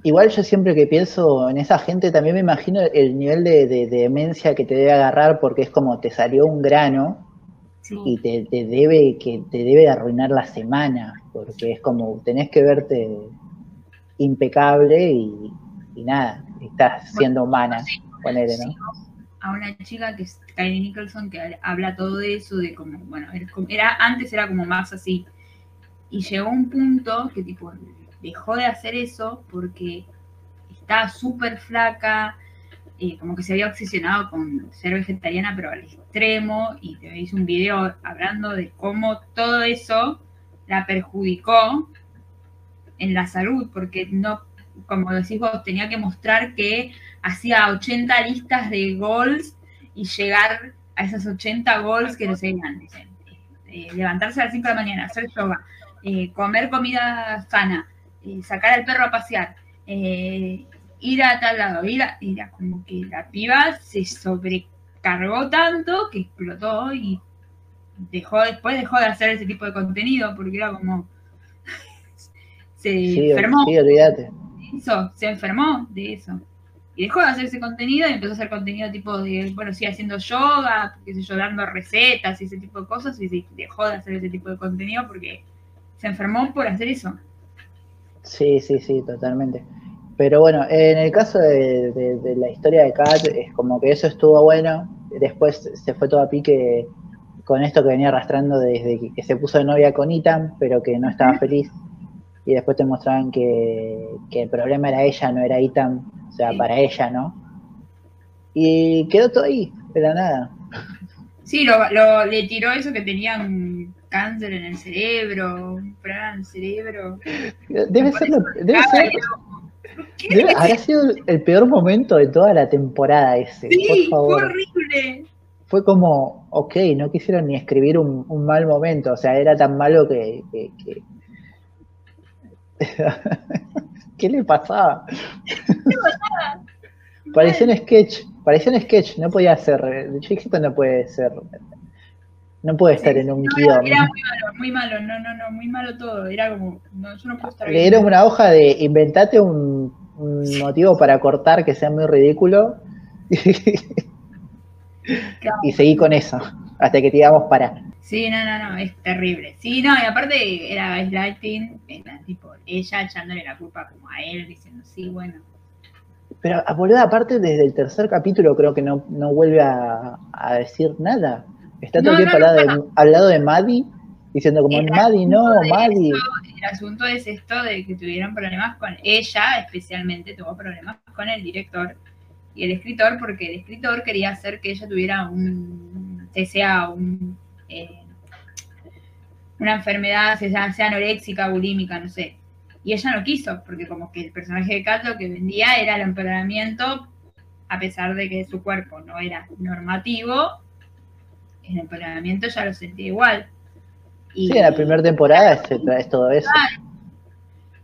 Igual yo siempre que pienso en esa gente también me imagino el nivel de, de- de demencia que te debe agarrar porque es como te salió un grano Sí. y te, te debe que te debe arruinar la semana porque es como tenés que verte impecable y, y nada, estás siendo humana, Sí, ponele, ¿no? a una chica que es Kylie Nicholson que habla todo de eso, de como, bueno, era- antes era como más así. Y llegó un punto que tipo dejó de hacer eso porque estaba súper flaca, eh, como que se había obsesionado con ser vegetariana, pero al extremo, y te hice un video hablando de cómo todo eso la perjudicó en la salud, porque no, como decís vos, tenía que mostrar que hacía 80 listas de goals y llegar a esas 80 goals que eran. dicen, eh, levantarse a las 5 de la mañana, hacer yoga, eh, comer comida sana, eh, sacar al perro a pasear, eh, ir a tal lado, ir a, era como que la piba se sobrecargó tanto que explotó y dejó después dejó de hacer ese tipo de contenido porque era como se Sí, enfermó sí, olvídate. eso, se enfermó de eso. Y dejó de hacer ese contenido y empezó a hacer contenido tipo de, bueno, sí, haciendo yoga, qué sé yo, dando recetas y ese tipo de cosas, y dejó de hacer ese tipo de contenido porque se enfermó por hacer eso. Sí, sí, sí, totalmente. Pero bueno, en el caso de, de- de la historia de Kat, es como que eso estuvo bueno. Después se fue todo a pique con esto que venía arrastrando desde que, se puso de novia con Ethan, pero que no estaba feliz. Y después te mostraban que, que el problema era ella, no era Ethan, o sea, Sí. para ella, ¿no? Y quedó todo ahí, de la nada. Sí, lo, lo- le tiró eso que tenía un cáncer en el cerebro, un el cerebro. Debe ser, lo- debe ser, Debe- habrá sido el- peor momento de toda la temporada ese. Sí, por fue favor. horrible. Fue como, ok, no quisieron ni escribir un, un mal momento. O sea, era tan malo que. que- que- ¿Qué le pasaba? Parecía un sketch. Parecía un sketch. No podía ser. Esto no puede ser. No puede estar en un No, guion. Era muy malo, muy malo, no, no, no, muy malo todo. Era como, no, yo no puedo estar Le bien. dieron una hoja de inventate un, un motivo para cortar que sea muy ridículo Claro. y seguí con eso hasta que te digamos para. Sí, no, no, no, es terrible. Sí, no, y aparte era gaslighting, era tipo ella echándole la culpa como a él, diciendo, sí, bueno. Pero a boluda, aparte desde el tercer capítulo creo que no, no vuelve a, a decir nada. Está todo No, el tiempo no, al, lado de, al lado de Maddie diciendo como Maddie no, Maddie. eso- El asunto es esto de que tuvieron problemas con ella, especialmente tuvo problemas con el director y el escritor, porque el escritor quería hacer que ella tuviera un TCA, un, eh, una enfermedad, sea, sea anoréxica, bulímica, no sé. Y ella no quiso, porque como que el personaje de Kat lo que vendía era el empoderamiento, a pesar de que su cuerpo no era normativo, el empoderamiento ya lo sentía igual. Y, Sí, en la primera temporada es, es todo eso.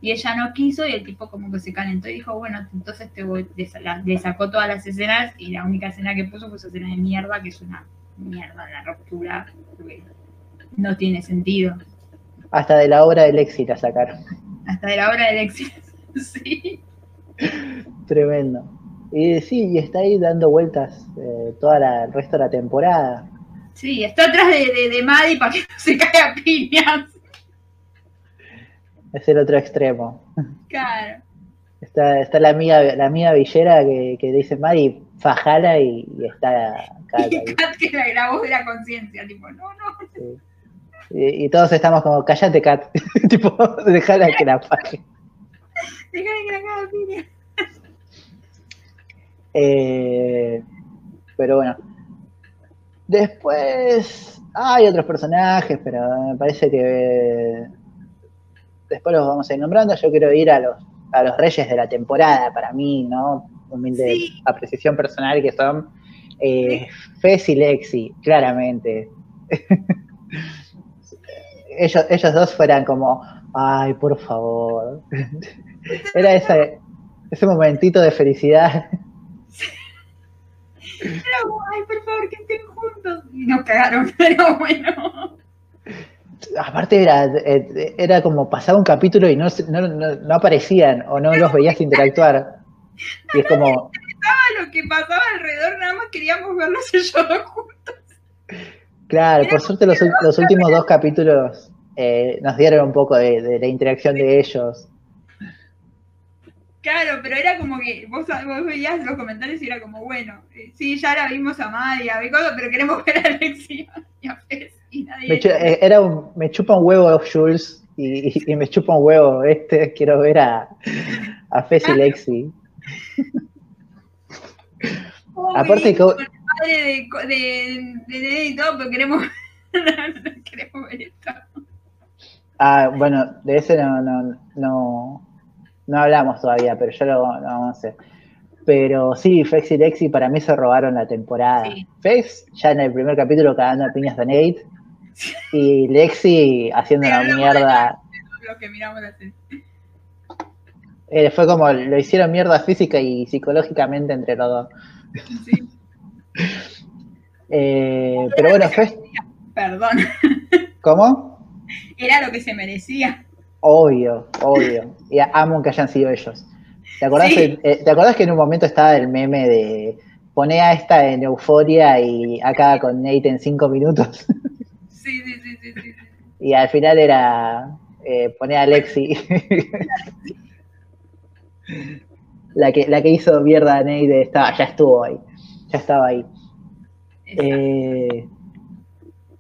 y ella no quiso y el tipo como que se calentó y dijo, bueno, entonces te voy, le, sacó todas las escenas y la única escena que puso fue esa escena de mierda, que es una mierda, la ruptura, porque no tiene sentido. Hasta de la obra de Lexi la sacaron. Hasta de la hora del éxito. sí. Tremendo. Y sí, y está ahí dando vueltas eh, toda la, el resto de la temporada. Sí, está atrás de, de, de Maddie para que no se caiga a piñas. Es el otro extremo. Claro. Está, está la amiga, la amiga villera que, que dice Maddie, fajala y, y está Kat Y. Kat que la, la voz de la conciencia, tipo, no, no. Sí. Y, y todos estamos como, callate Kat, tipo, dejala que la faje. Déjame que la caga piñas. Eh, pero bueno. Después hay otros personajes, pero me parece que después los vamos a ir nombrando. Yo quiero ir a los, a los reyes de la temporada, para mí, ¿no? Humilde Sí. apreciación personal que son eh, Fez y Lexi, claramente. ellos, ellos dos fueran como, ay, por favor. Era ese, ese momentito de felicidad. Como, ay, por favor, que estén juntos. Y nos cagaron, pero bueno. Aparte era, eh, era como pasaba un capítulo y no, no, no- no aparecían o no los veías interactuar. Y es como, lo que pasaba alrededor, nada más queríamos verlos ellos juntos. claro, por suerte los, los últimos dos capítulos eh, nos dieron un poco de, de la interacción de ellos. Claro, pero era como que vos, vos veías los comentarios y era como, bueno, eh, sí, ya la vimos a Maddie, a Becodo, pero queremos ver a Alexia y a Fez y nadie. Me, chu- eh, era un- me chupa un huevo Jules y, y- y me chupa un huevo este. Quiero ver a, a Fez y Lexi. Oh, aparte que- el padre de, de, de, Nene y todo, pero queremos, queremos ver esto. Ah, bueno, de ese no, no, no, no hablamos todavía, pero ya lo, lo vamos a hacer. Pero sí, Fex y Lexi para mí se robaron la temporada. Sí. Fex ya en el primer capítulo cagando a piñas de Nate y Lexi haciendo una mierda. Lo que miramos. Eh, fue como lo hicieron mierda física y psicológicamente entre los dos. Sí. Eh, pero bueno, Fex, Perdón, ¿cómo? era lo que se merecía. Obvio, obvio. Y amo que hayan sido ellos. ¿Te acordás, Sí. eh, ¿Te acordás que en un momento estaba el meme de poné a esta en euforia y acá con Nate en cinco minutos? Sí, sí, sí, sí, sí. y al final era eh, poné a Alexi. la, que, la que hizo mierda a Nate estaba, ya estuvo ahí. Ya estaba ahí. Eh,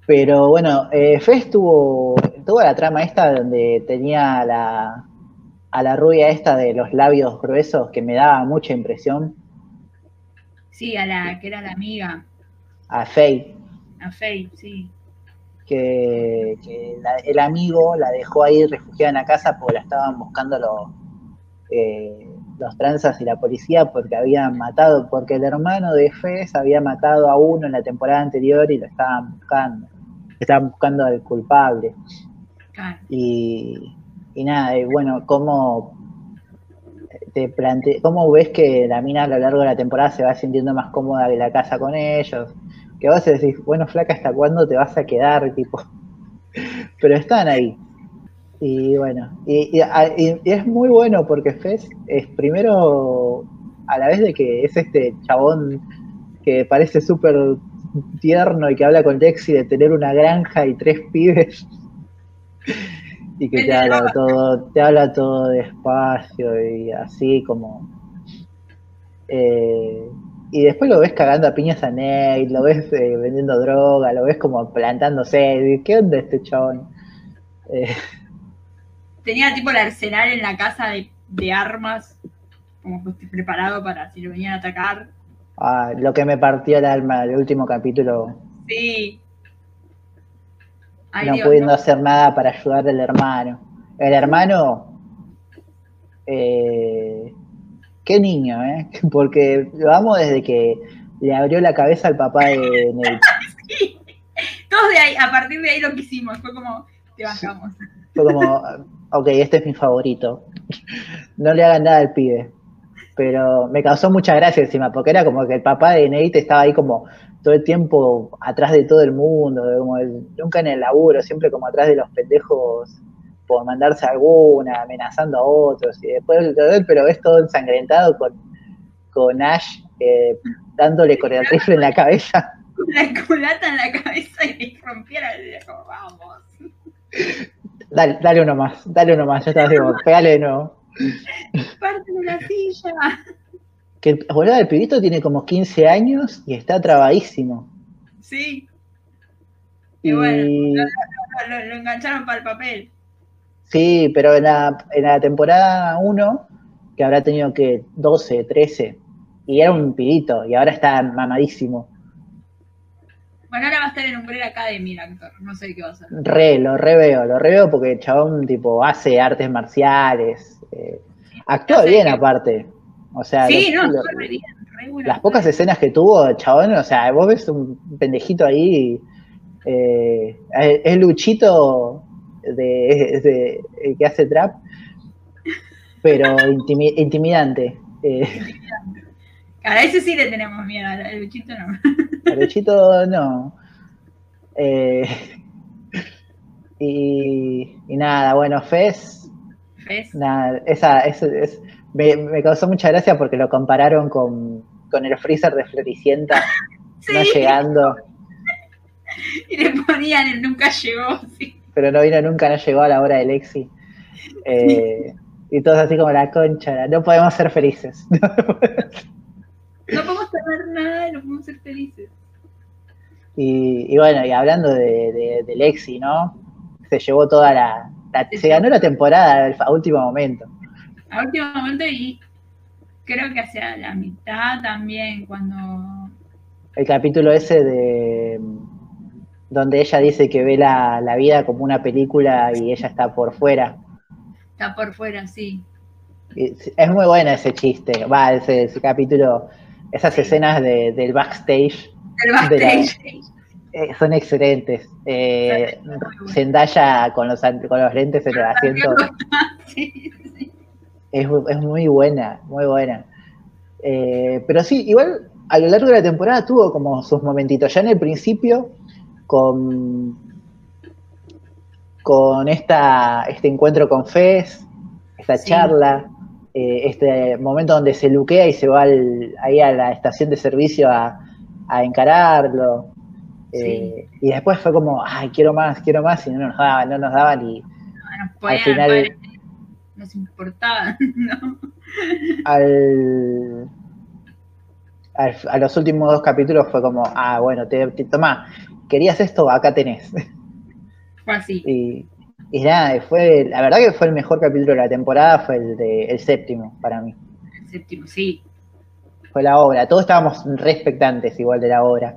pero bueno, eh, Fez tuvo, tuvo la trama esta donde tenía a la, a la rubia esta de los labios gruesos que me daba mucha impresión, Sí, a la que era la amiga, a Faye, a Faye, sí. que, que la- el amigo la dejó ahí refugiada en la casa porque la estaban buscando los, eh, los tranzas y la policía porque habían matado, porque el hermano de Fez había matado a uno en la temporada anterior y lo estaban buscando. Estaban buscando al culpable. Y, y nada, y bueno, ¿cómo, te plante ¿cómo ves que la mina a lo largo de la temporada se va sintiendo más cómoda en la casa con ellos? Que vos decís, bueno, flaca, ¿hasta cuándo te vas a quedar? Tipo, pero están ahí. Y bueno, y es muy bueno porque Fez es primero, a la vez de que es este chabón que parece súper tierno y que habla con Lexi de tener una granja y tres pibes y que te habla todo, te habla todo despacio y así como eh, y después lo ves cagando a piñas a Nate, lo ves eh, vendiendo droga, lo ves como plantándose, ¿qué onda este chabón? Eh, Tenía tipo el arsenal en la casa de, de armas, como preparado para si lo venían a atacar. ah, lo que me partió el alma el último capítulo, Sí. Ay, no Dios, pudiendo no. hacer nada para ayudar al hermano. El hermano, eh, qué niño, ¿eh? Porque lo amo desde que le abrió la cabeza al papá de Nate. Sí. Todos de ahí, a partir de ahí lo que hicimos, fue como, te bajamos. Fue como, ok, este es mi favorito. No le hagan nada al pibe. Pero me causó mucha gracia encima, porque era como que el papá de Nate estaba ahí como todo el tiempo atrás de todo el mundo, como el- nunca en el laburo, siempre como atrás de los pendejos por mandarse alguna, amenazando a otros, y después pero ves todo ensangrentado con, con Ash eh, dándole con el rifle en la cabeza. Con la culata en la cabeza y rompiera el vamos. Dale, dale uno más, dale uno más, estaba así como, pegale de nuevo. Parte de la silla. Que el, boludo, el pibito tiene como 15 años y está trabadísimo. Sí, Y, Y bueno, lo, lo- lo engancharon para el papel. sí, pero en la, en la temporada 1, que habrá tenido que 12, 13, y era un pibito, y ahora está mamadísimo. Bueno, ahora va a estar en Umbrella Academy el actor, no sé qué va a hacer. Re, lo reveo, lo reveo porque el chabón tipo hace artes marciales, eh, actúa bien que- aparte. O sea, Sí, no, lo- está re bien, re bueno. las pocas escenas que tuvo chabón, o sea, vos ves un pendejito ahí, eh, es Luchito de, de- el que hace trap, pero intimi- intimidante. Eh, A ese sí le tenemos miedo, al bichito no. a Luchito no. Eh, y, y nada, bueno, Fez, ¿Ves? nada, esa, es, es- me, me causó mucha gracia porque lo compararon con, con el freezer de Floricienta, no llegando. y le ponían el nunca llegó, sí. pero no vino nunca, no llegó a la hora de Lexi. Eh, y todos así como la concha, no podemos ser felices. No podemos tener nada no podemos ser felices. y, y bueno, y hablando de, de- de Lexi, ¿no? Se llevó toda la, la- Se ganó la temporada al- a último momento. A último momento y creo que hacia la mitad también, cuando... El capítulo ese de donde ella dice que ve la, la vida como una película y ella está por fuera. Está por fuera, sí. Es muy buena ese chiste, va, ese, ese capítulo, esas escenas de- del backstage El De la- backstage. Eh, son excelentes. Eh, Zendaya con los, con los lentes en el asiento Sí, sí. Es, es muy buena, muy buena. Eh, pero sí, igual a lo largo de la temporada tuvo como sus momentitos. Ya en el principio, con, con esta, este encuentro con Fez, esta Sí. charla, eh, este momento donde se luquea y se va al- ahí a la estación de servicio a, a encararlo. Eh, Y después fue como, ay, quiero más, quiero más, y no nos daban, no nos daban, y final- al padre, nos importaba, ¿no? al, al- a los últimos dos capítulos fue como, ah, bueno, te, te- tomá, querías esto, acá tenés. Fue así. y, y nada, fue, la verdad que fue el mejor capítulo de la temporada, fue el de el séptimo para mí. El séptimo, sí. Fue la obra, todos estábamos re expectantes igual de la obra.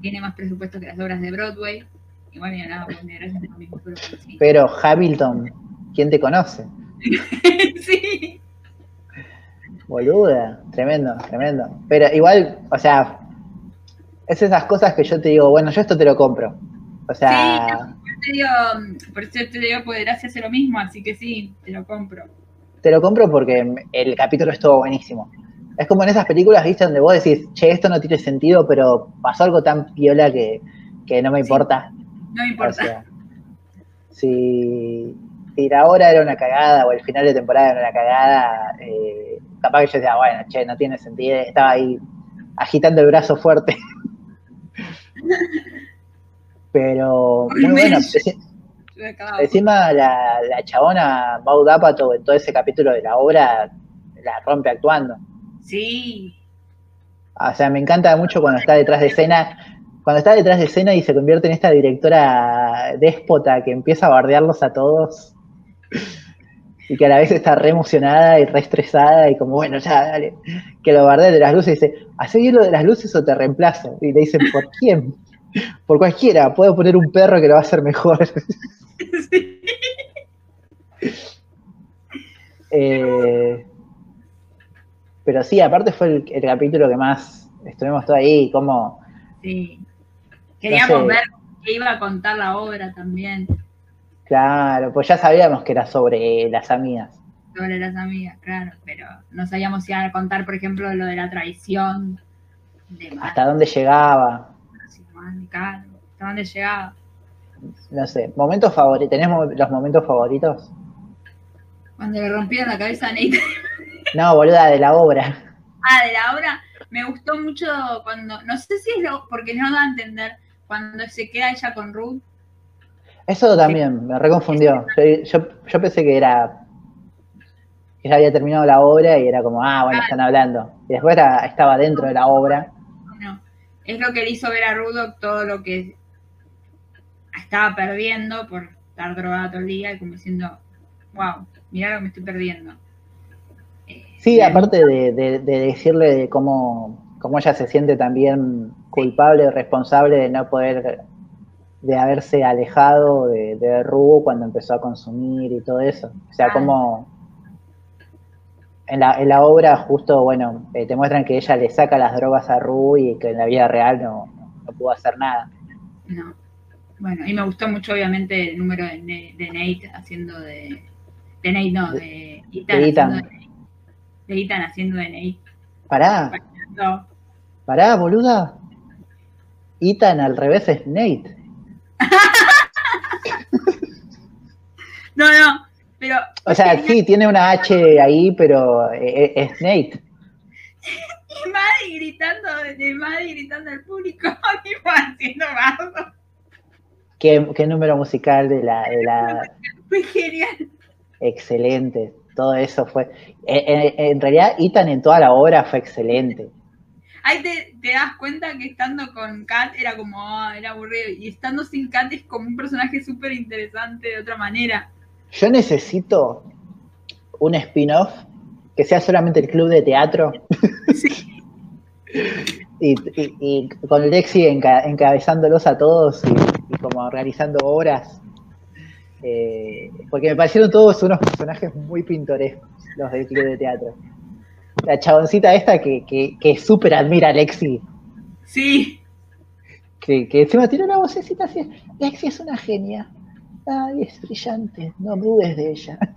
Tiene más presupuesto que las obras de Broadway. Igual mira nada, pues gracias a mismo, pero sí. Pero Hamilton, ¿quién te conoce? sí. Boluda, tremendo, tremendo. Pero igual, o sea, es esas cosas que yo te digo, bueno, yo esto te lo compro. O sea, Te digo, por eso te digo, pues Gracia hace lo mismo, así que sí, te lo compro. te lo compro porque el capítulo estuvo buenísimo. Es como en esas películas, viste, donde vos decís, che, esto no tiene sentido, pero pasó algo tan piola que, que no me importa. No me O importa. sea, si, si la hora era una cagada o el final de temporada era una cagada, eh, capaz que yo decía, bueno, che, no tiene sentido. Estaba ahí agitando el brazo fuerte. Pero muy bueno. Encima la, la chabona Maud Apatow en todo ese capítulo de la obra la rompe actuando. Sí, O sea, me encanta mucho cuando está detrás de escena, cuando está detrás de escena y se convierte en esta directora déspota que empieza a bardearlos a todos y que a la vez está re emocionada y re estresada y como, bueno, ya, dale, que lo bardea de las luces y dice, ¿hace bien lo de las luces o te reemplazo? Y le dicen, ¿por quién? Por cualquiera, puedo poner un perro que lo va a hacer mejor. sí. Eh, pero sí, aparte fue el, el capítulo que más estuvimos todos ahí, como, sí. Queríamos sé. ver qué iba a contar la obra también claro, pues ya sabíamos que era sobre las amigas. sobre las amigas, claro, pero no sabíamos si iban a contar, por ejemplo, lo de la traición de Mar- hasta dónde llegaba, claro, hasta dónde llegaba. no sé, momentos favoritos, ¿tenemos los momentos favoritos? Cuando le rompieron la cabeza a Nate. No, boluda, de la obra. Ah, de la obra me gustó mucho cuando, no sé si es lo, porque no da a entender, cuando se queda ella con Ruth. Eso también me reconfundió. Yo, yo, yo pensé que era que ya había terminado la obra y era como, ah, bueno, están hablando. Y después era- estaba dentro de la obra. No, es lo que le hizo ver a Rudolph todo lo que estaba perdiendo por estar drogada todo el día y como diciendo, wow, mirá lo que me estoy perdiendo. Eh, Sí, aparte de, de- de decirle de cómo, cómo ella se siente también culpable, responsable de no poder, de haberse alejado de, de Rubo cuando empezó a consumir y todo eso. O sea, Ah. como en la, en la obra justo, bueno, eh, te muestran que ella le saca las drogas a Rubo y que en la vida real no, no pudo hacer nada. No. Bueno, y me gustó mucho obviamente el número de, Ne- de Nate haciendo de... De Nate, no, de Ethan, de Ethan. haciendo de, Nate. de Ethan haciendo de Nate. Pará, No, pará, boluda. Ethan al revés es Nate. No, no, pero... O sea, sí, tiene una H ahí, pero eh, es Nate. Y Maddie gritando, de Maddie gritando al público, tipo haciendo bardo. ¿Qué, qué número musical de la, de la Fue genial. excelente? Todo eso fue. En, en- en realidad, Ethan en toda la obra fue excelente. Ahí te, te das cuenta que estando con Kat era como, ah, era aburrido. Y estando sin Kat es como un personaje súper interesante de otra manera. Yo necesito un spin-off que sea solamente el club de teatro Sí. y, y- y con Lexi enca- encabezándolos a todos y, y como organizando obras. Eh, porque me parecieron todos unos personajes muy pintorescos, los del club de teatro. La chaboncita esta que, que, que súper admira a Lexi, Sí. que, que encima tiene una vocecita así. Lexi es una genia. Ay, es brillante, no dudes de ella.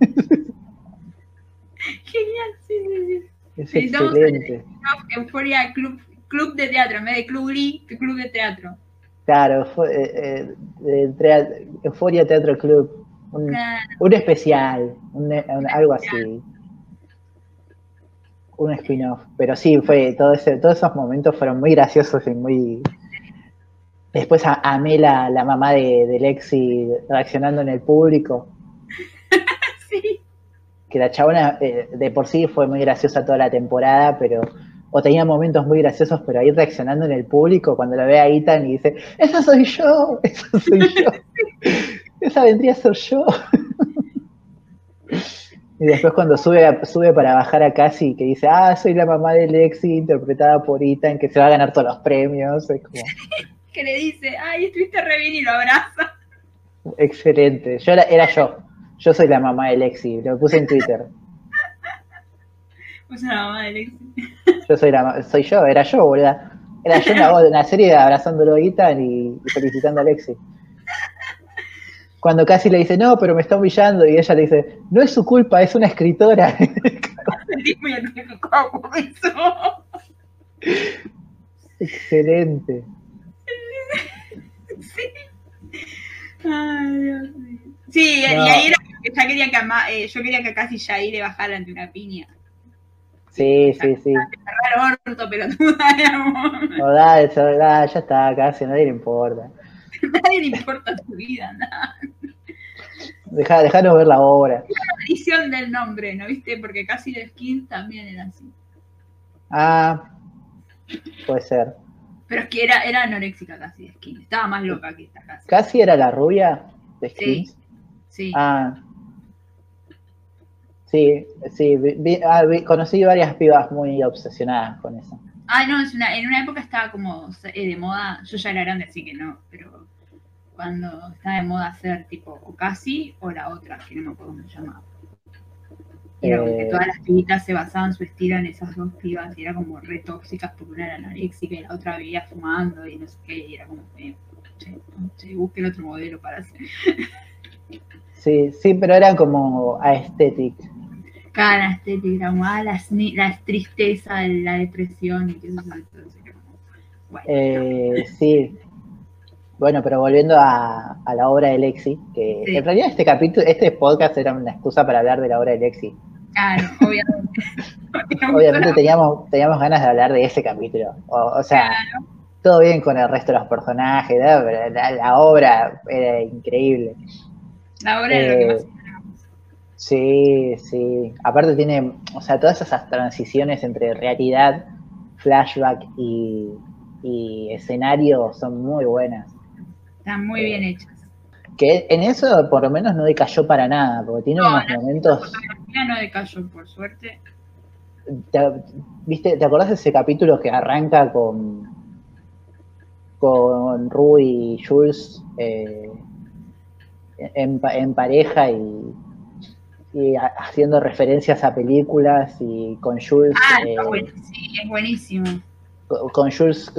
Genial, sí, sí, sí. Es excelente. Euforia Club, Club de Teatro, en vez de Club Glee, Club de Teatro. Claro, eh, eh, de trea- Euphoria Teatro Club. Un, Claro. un especial, un- un- algo así. Un spin-off. Pero sí, fue todo ese, todos esos momentos fueron muy graciosos y muy. Después a- amé la, la mamá de, de Lexi reaccionando en el público. Sí. Que la chabona eh, de por sí fue muy graciosa toda la temporada, pero. O tenía momentos muy graciosos, pero ahí reaccionando en el público, cuando lo ve a Ethan y dice, esa soy yo, esa soy yo, esa vendría a ser yo. Y después cuando sube, sube para bajar a Cassie, que dice, ah, soy la mamá de Lexi, interpretada por Ethan, que se va a ganar todos los premios. Es como, Que le dice, ay, estuviste re bien y lo abraza. excelente. Yo era, era yo. Yo soy la mamá de Lexi, lo puse en Twitter. Sos la mamá de Alexi. Yo soy, la, soy yo, era yo, boluda. Era yo en la de una serie abrazándolo a Ethan y, y felicitando a Alexi. Cuando casi le dice, no, pero me está humillando, y ella le dice, no es su culpa, es una escritora. Identificado eso. Excelente. Sí. Ay, Dios mío. Sí, No. y ahí era porque ya quería que ama- eh, yo quería que casi Yair le bajara ante una piña. Sí, sí, sí. Cerrar orto, pero tú amor. No, da, eso, da, ya está, casi, a nadie le importa. Nadie le importa tu vida, nada. Deja, dejanos ver la obra. Edición del nombre, ¿no viste? Porque casi de skin también era así. Ah, puede ser. Pero es que era, era anoréxica casi de skin. Estaba más loca que esta casi. ¿Casi era la rubia de Sí. Skins? Sí. Ah. Sí, sí, vi- vi- ah, vi- conocí varias pibas muy obsesionadas con eso. Ah, no, es una, en una época estaba como eh, de moda, yo ya era grande, así que no, pero cuando estaba de moda hacer tipo o casi o la otra, que no me acuerdo cómo se llamaba. Como que Eh. todas las pibitas se basaban su estilo en esas dos pibas y era como re tóxicas porque una era anoréxica y la otra vivía fumando y no sé qué, y era como que, che, che, busquen otro modelo para hacer. Sí, sí, pero eran como aesthetic. Cara estética, como ah, las ni- la tristeza, la depresión y como, bueno. Eh, sí. Bueno, pero volviendo a, a la obra de Lexi, que Sí. en realidad este capítulo, este podcast era una excusa para hablar de la obra de Lexi. Claro, obviamente. Obviamente teníamos, teníamos ganas de hablar de ese capítulo. O, o sea, todo bien con el resto de los personajes, ¿no? pero la, la obra era increíble. La obra era lo que Eh, más Sí, sí. Aparte tiene, o sea, todas esas transiciones entre realidad, flashback y, y escenario son muy buenas. están muy bien hechas. Que en eso por lo menos no decayó para nada, porque tiene No, unos la momentos. fotografía no decayó, por suerte. ¿Te, ¿viste, ¿Te acordás de ese capítulo que arranca con con Rue y Jules eh, en pareja y, y ha- haciendo referencias a películas y con Jules Ah, eh, bueno, sí, es buenísimo. con con Jules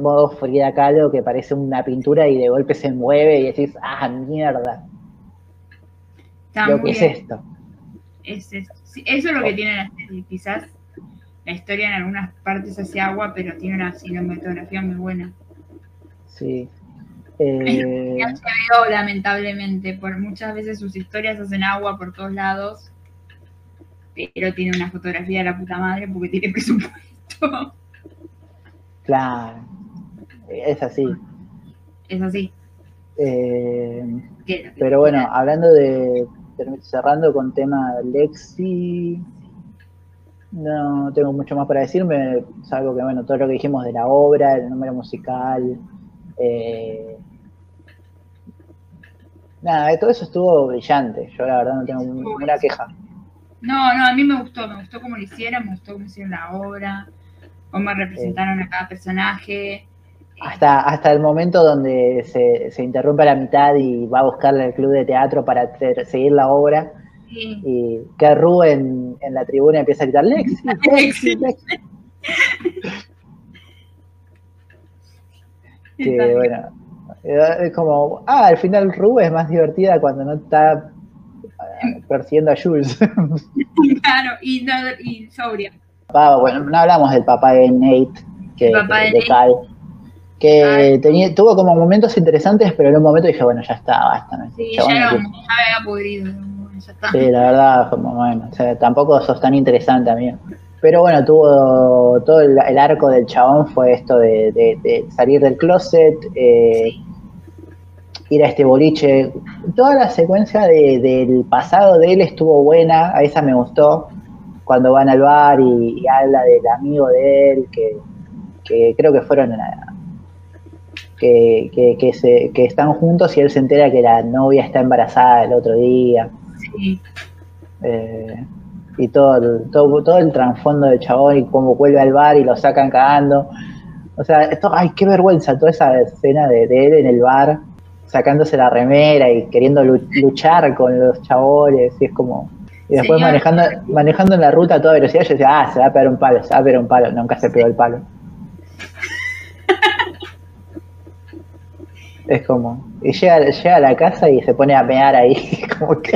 modo Frida Kahlo que parece una pintura y de golpe se mueve y decís, ah, mierda, lo que es esto. Es- sí, eso es lo que tiene la serie. Quizás la historia en algunas partes hace agua, pero tiene una cinematografía muy buena. Sí. Eh, HBO, lamentablemente, por muchas veces sus historias hacen agua por todos lados, pero tiene una fotografía de la puta madre porque tiene presupuesto. claro, es así. Es así. Eh, pero bueno, hablando de, cerrando con tema Lexi, no tengo mucho más para decirme, salvo que bueno, todo lo que dijimos de la obra, el número musical, eh, nada, todo eso estuvo brillante, yo la verdad no tengo ninguna queja. No, no, a mí me gustó, me gustó cómo lo hicieron, me gustó cómo hicieron la obra, cómo representaron a cada personaje. Hasta, hasta el momento donde se, se interrumpe a la mitad y va a buscarle al club de teatro para ter- seguir la obra Sí. y que Rubén en la tribuna empieza a gritar Lexi, Lexi, Lexi. Que bueno, es como, ah, al final Rubén es más divertida cuando no está eh, persiguiendo a Jules. Claro, y, no, y sobria. Papá, bueno, no hablamos del papá de Nate, que, papá de de Nate. Cal, que Ay. tenía, tuvo como momentos interesantes, pero en un momento dije, bueno, ya está, basta. ¿no? Sí, ya, era ya había pudrido. Ya está. Sí, la verdad, como bueno, o sea, tampoco sos tan interesante, amigo. Pero bueno, tuvo todo el, el arco del chabón fue esto de, de- de salir del closet, eh, ir a este boliche. Toda la secuencia de- del pasado de él estuvo buena, a esa me gustó. Cuando van al bar y, y habla del amigo de él, que, que creo que fueron a- que, que, que, se, que están juntos y él se entera que la novia está embarazada el otro día. Sí. Eh, y todo el, todo, todo el trasfondo del chabón y cómo vuelve al bar y lo sacan cagando. O sea, esto, ay, qué vergüenza toda esa escena de, de él en el bar, sacándose la remera y queriendo lu- luchar con los chabones, y es como, Y después Señor. manejando, manejando en la ruta a toda velocidad, yo decía, ah, se va a pegar un palo, se va a pegar un palo. Nunca se pegó el palo. Es como, y llega, llega a la casa y se pone a mear ahí, como que,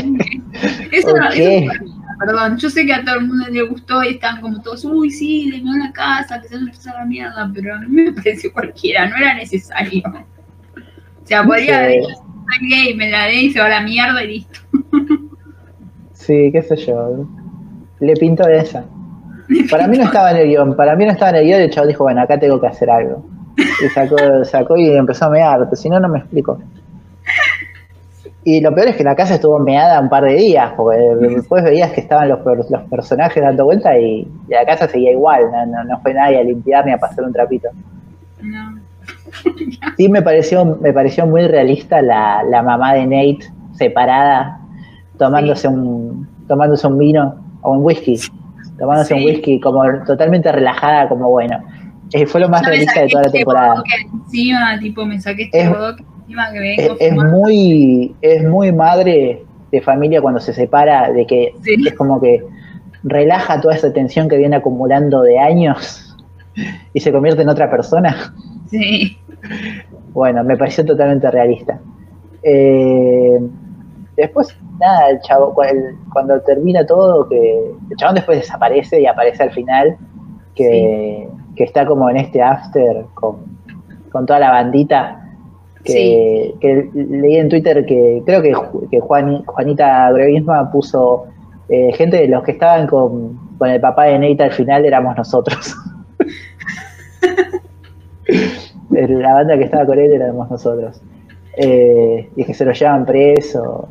Eso, no- Ok. eso perdón, yo sé que a todo el mundo le gustó y están como todos, uy, sí, le meó la casa, que se empezar la mierda, pero a mí me pareció cualquiera, no era necesario. O sea, podría haber dicho, soy gay, me la dé y se va a la mierda y listo. sí, qué sé yo, le pintó esa. Para mí no estaba en el guion, para mí no estaba en el guion, el chavo dijo, bueno, acá tengo que hacer algo. Y sacó, sacó y empezó a mear, pero si no, no me explico. Y lo peor es que la casa estuvo meada un par de días, porque después veías que estaban los, los personajes dando vuelta y, y la casa seguía igual, no, no, no fue nadie a limpiar ni a pasar un trapito. No. Sí me pareció, me pareció muy realista la, la mamá de Nate separada, tomándose un, tomándose un vino o un whisky, tomándose un whisky como totalmente relajada, como bueno. Eh, fue lo más Yo realista de toda la este temporada. encima, tipo, me saqué este Es- bodoque encima que Es, vengo es fumando. muy, es muy madre de familia cuando se separa, de que Sí. es como que relaja toda esa tensión que viene acumulando de años y se convierte en otra persona. Sí. Bueno, me pareció totalmente realista. Eh, después, nada, el chavo, cuando termina todo, que el chabón después desaparece y aparece al final, que, que está como en este after con, con toda la bandita. Que, que leí en Twitter que creo que, Ju- que Juan, Juanita Grevisma puso eh, gente de los que estaban con, con el papá de Nate al final éramos nosotros. la banda que estaba con él éramos nosotros. Eh, y que se lo llevan preso.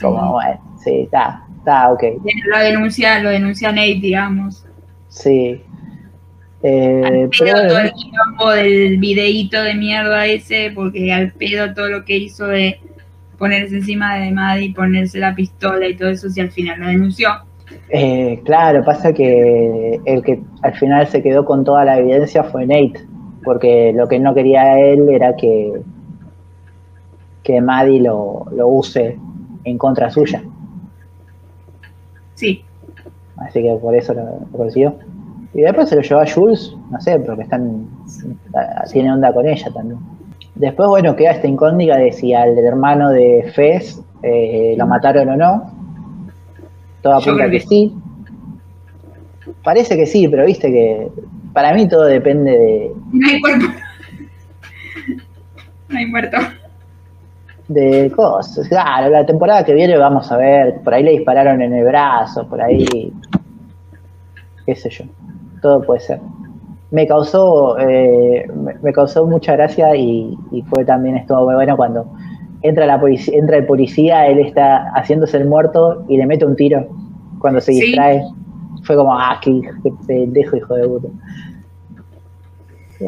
Como, bueno, sí, está, está, ok. Lo denuncia, lo denuncia Nate, digamos. Sí. Eh, Al pero todo bueno, el quilombo del videíto de mierda ese, porque al pedo todo lo que hizo de ponerse encima de Maddie, ponerse la pistola y todo eso, si al final lo denunció. eh, claro, pasa que el que al final se quedó con toda la evidencia fue Nate, porque lo que no quería él era que, que Maddie lo, lo use en contra suya. Sí, Así que por eso lo, lo consiguió. Y después se lo llevó a Jules, no sé, porque están tiene onda con ella también. Después, bueno, queda esta incógnita de si al hermano de Fez eh, lo mataron o no. Todo apunta que que sí. Parece que sí, pero viste que para mí todo depende de, no hay cuerpo. No hay muerto. de cosas. Claro, la temporada que viene vamos a ver, por ahí le dispararon en el brazo, por ahí, qué sé yo, todo puede ser. Me causó, eh, me, causó mucha gracia y, y fue también estuvo muy bueno cuando entra la policía, entra el policía, él está haciéndose el muerto y le mete un tiro cuando se Sí. Fue como, ah, qué, qué pendejo, hijo de puta.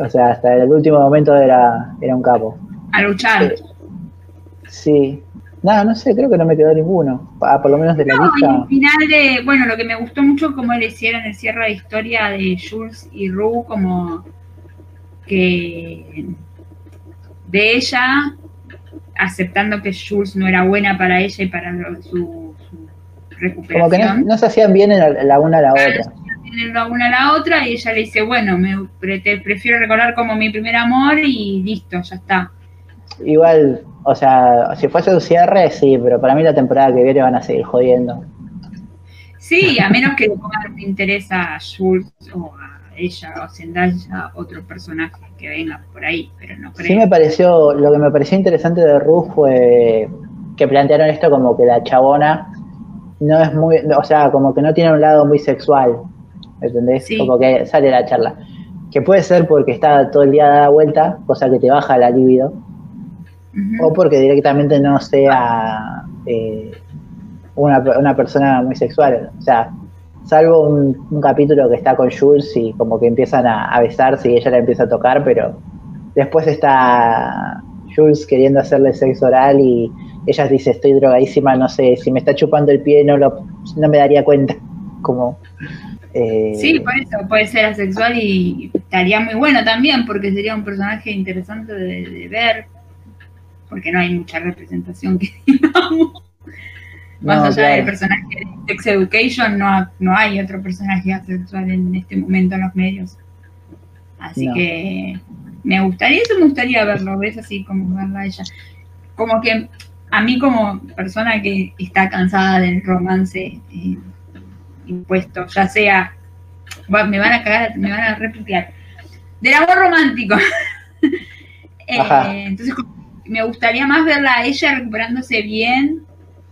O sea, hasta el último momento era, era un capo. A luchar. Eh, Sí. Nada, no sé, creo que no me quedó ninguno. Ah, por lo menos de la No, lista. al final de, bueno, lo que me gustó mucho como le hicieron el cierre de historia de Jules y Rue, como que de ella aceptando que Jules no era buena para ella y para su, Como que no, se hacían bien en la, la una a la Claro, otra. la una a la otra y ella le dice, bueno, me te prefiero recordar como mi primer amor y listo, ya está. Igual, o sea, si fuese un cierre, sí, pero para mí la temporada que viene van a seguir jodiendo. Sí, a menos que le pongan interés a Jules o a ella o Zendaya, otro personaje que venga por ahí, pero no creo. Sí me pareció, lo que me pareció interesante de Ruth fue que plantearon esto como que la chabona no es muy, o sea, como que no tiene un lado muy sexual, ¿entendés? Sí. Como que sale la charla. Que puede ser porque está todo el día dada vuelta, cosa que te baja la libido, o porque directamente no sea eh, una, una persona muy sexual. O sea, salvo un, un capítulo que está con Jules y como que empiezan a, a besarse y ella la empieza a tocar, pero después está Jules queriendo hacerle sexo oral y ella dice estoy drogadísima, no sé, si me está chupando el pie no, lo, no me daría cuenta. Como, eh, Sí, por eso puede ser asexual y estaría muy bueno también, porque sería un personaje interesante de, de ver, porque no hay mucha representación que digamos, más No, allá claro. del personaje de Sex Education no, no hay otro personaje asexual en este momento en los medios. Así No. que me gustaría, eso me gustaría verlo, ves así como verla a ella. Como que a mí como persona que está cansada del romance eh, impuesto, ya sea, va- me van a cagar, me van a reputear, del amor romántico. Eh, entonces me gustaría más verla a ella recuperándose bien,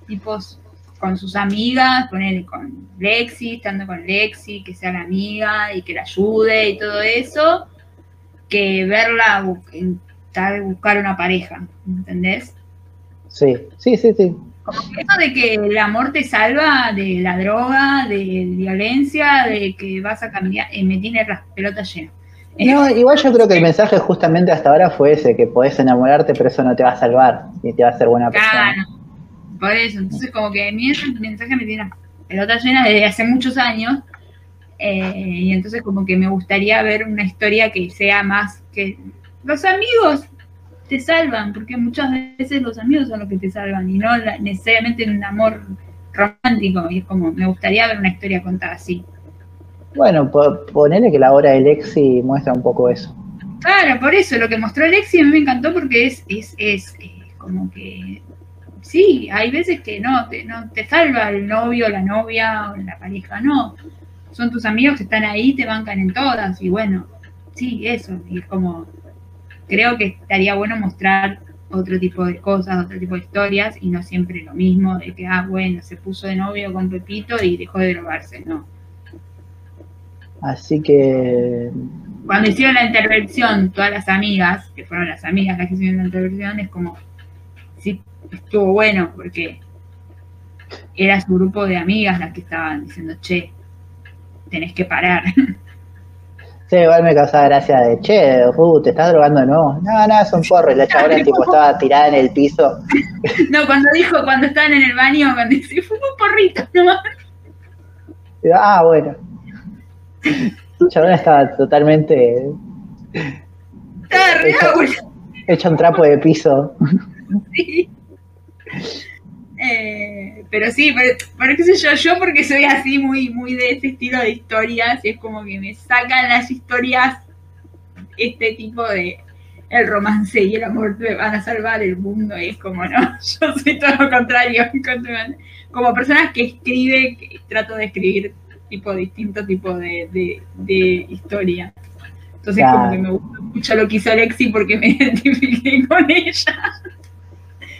tipos con sus amigas, ponerle con Lexi, estando con Lexi, que sea la amiga y que la ayude y todo eso, que verla intentar buscar una pareja, ¿entendés? Sí, sí, sí, sí. Como que eso de que el amor te salva de la droga, de violencia, de que vas a cambiar, eh, me tiene las pelotas llenas. No, igual yo creo que el mensaje justamente hasta ahora fue ese, que podés enamorarte, pero eso no te va a salvar, ni te va a hacer buena persona. Claro, por eso. Entonces, como que a mí ese mensaje me tiene las pelotas llenas desde hace muchos años. Eh, y entonces, como que me gustaría ver una historia que sea más que los amigos te salvan, porque muchas veces los amigos son los que te salvan y no la- necesariamente un amor romántico. Y es como, me gustaría ver una historia contada así. Bueno, po- ponele que la obra de Lexi muestra un poco eso. Claro, por eso lo que mostró Alexi a mí me encantó porque es, es, es eh, como que sí, hay veces que no te, no te salva el novio, la novia o la pareja, no. Son tus amigos que están ahí, te bancan en todas y bueno, sí, eso. Y es como, creo que estaría bueno mostrar otro tipo de cosas, otro tipo de historias y no siempre lo mismo de que, ah, bueno, se puso de novio con Pepito y dejó de drogarse, no. Así que, cuando hicieron la intervención, todas las amigas, que fueron las amigas las que hicieron la intervención, es como, sí, estuvo bueno, porque era su grupo de amigas las que estaban diciendo, che, tenés que parar. sí, igual me causaba gracia de, che, Ru, ¿te estás drogando? No, no, es un porro. Y la chabona tipo estaba tirada en el piso. no, cuando dijo, cuando estaban en el baño, cuando dice, fue un porrito, nomás. Ah, bueno. La chabona estaba totalmente Estaba re hecha, hecha un trapo de piso. Sí. Eh, pero sí, pero, pero qué sé yo, yo porque soy así muy, muy de ese estilo de historias, y es como que me sacan las historias este tipo de el romance y el amor me van a salvar el mundo, y es como no, yo soy todo lo contrario, como personas que escribe, que trato de escribir tipo distinto tipo de, de, de historia. Entonces Claro. como que me gusta mucho lo que hizo Alexi porque me identifiqué con ella.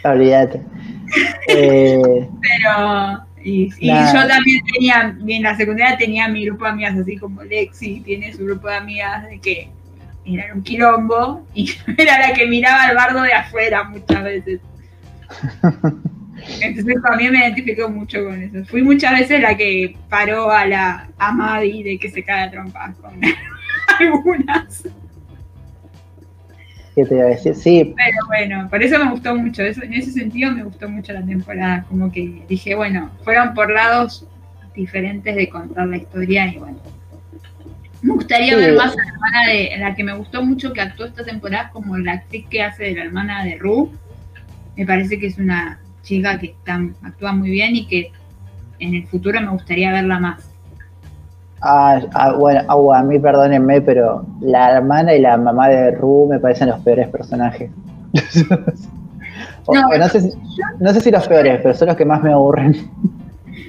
Olvídate. Eh, Pero, y, yo también tenía, en la secundaria tenía mi grupo de amigas, así como Lexi tiene su grupo de amigas de que eran un quilombo y yo era la que miraba al bardo de afuera muchas veces. Entonces también me identifico mucho con eso. Fui muchas veces la que paró a la a Maddie de que se cae a trompas con algunas. ¿Qué te iba a decir? Sí, Pero bueno, por eso me gustó mucho. Eso, en ese sentido me gustó mucho la temporada. Como que dije, bueno, fueron por lados diferentes de contar la historia y bueno. Me gustaría Sí. ver más a la hermana de la que me gustó mucho que actuó esta temporada como la actriz que hace de la hermana de Ru. Me parece que es una chica que está, actúa muy bien y que en el futuro me gustaría verla más. Ah, ah, bueno, ah, a mí perdónenme, pero la hermana y la mamá de Ru me parecen los peores personajes. O- No, o no, sé si, no sé si los peores, pero son los que más me aburren.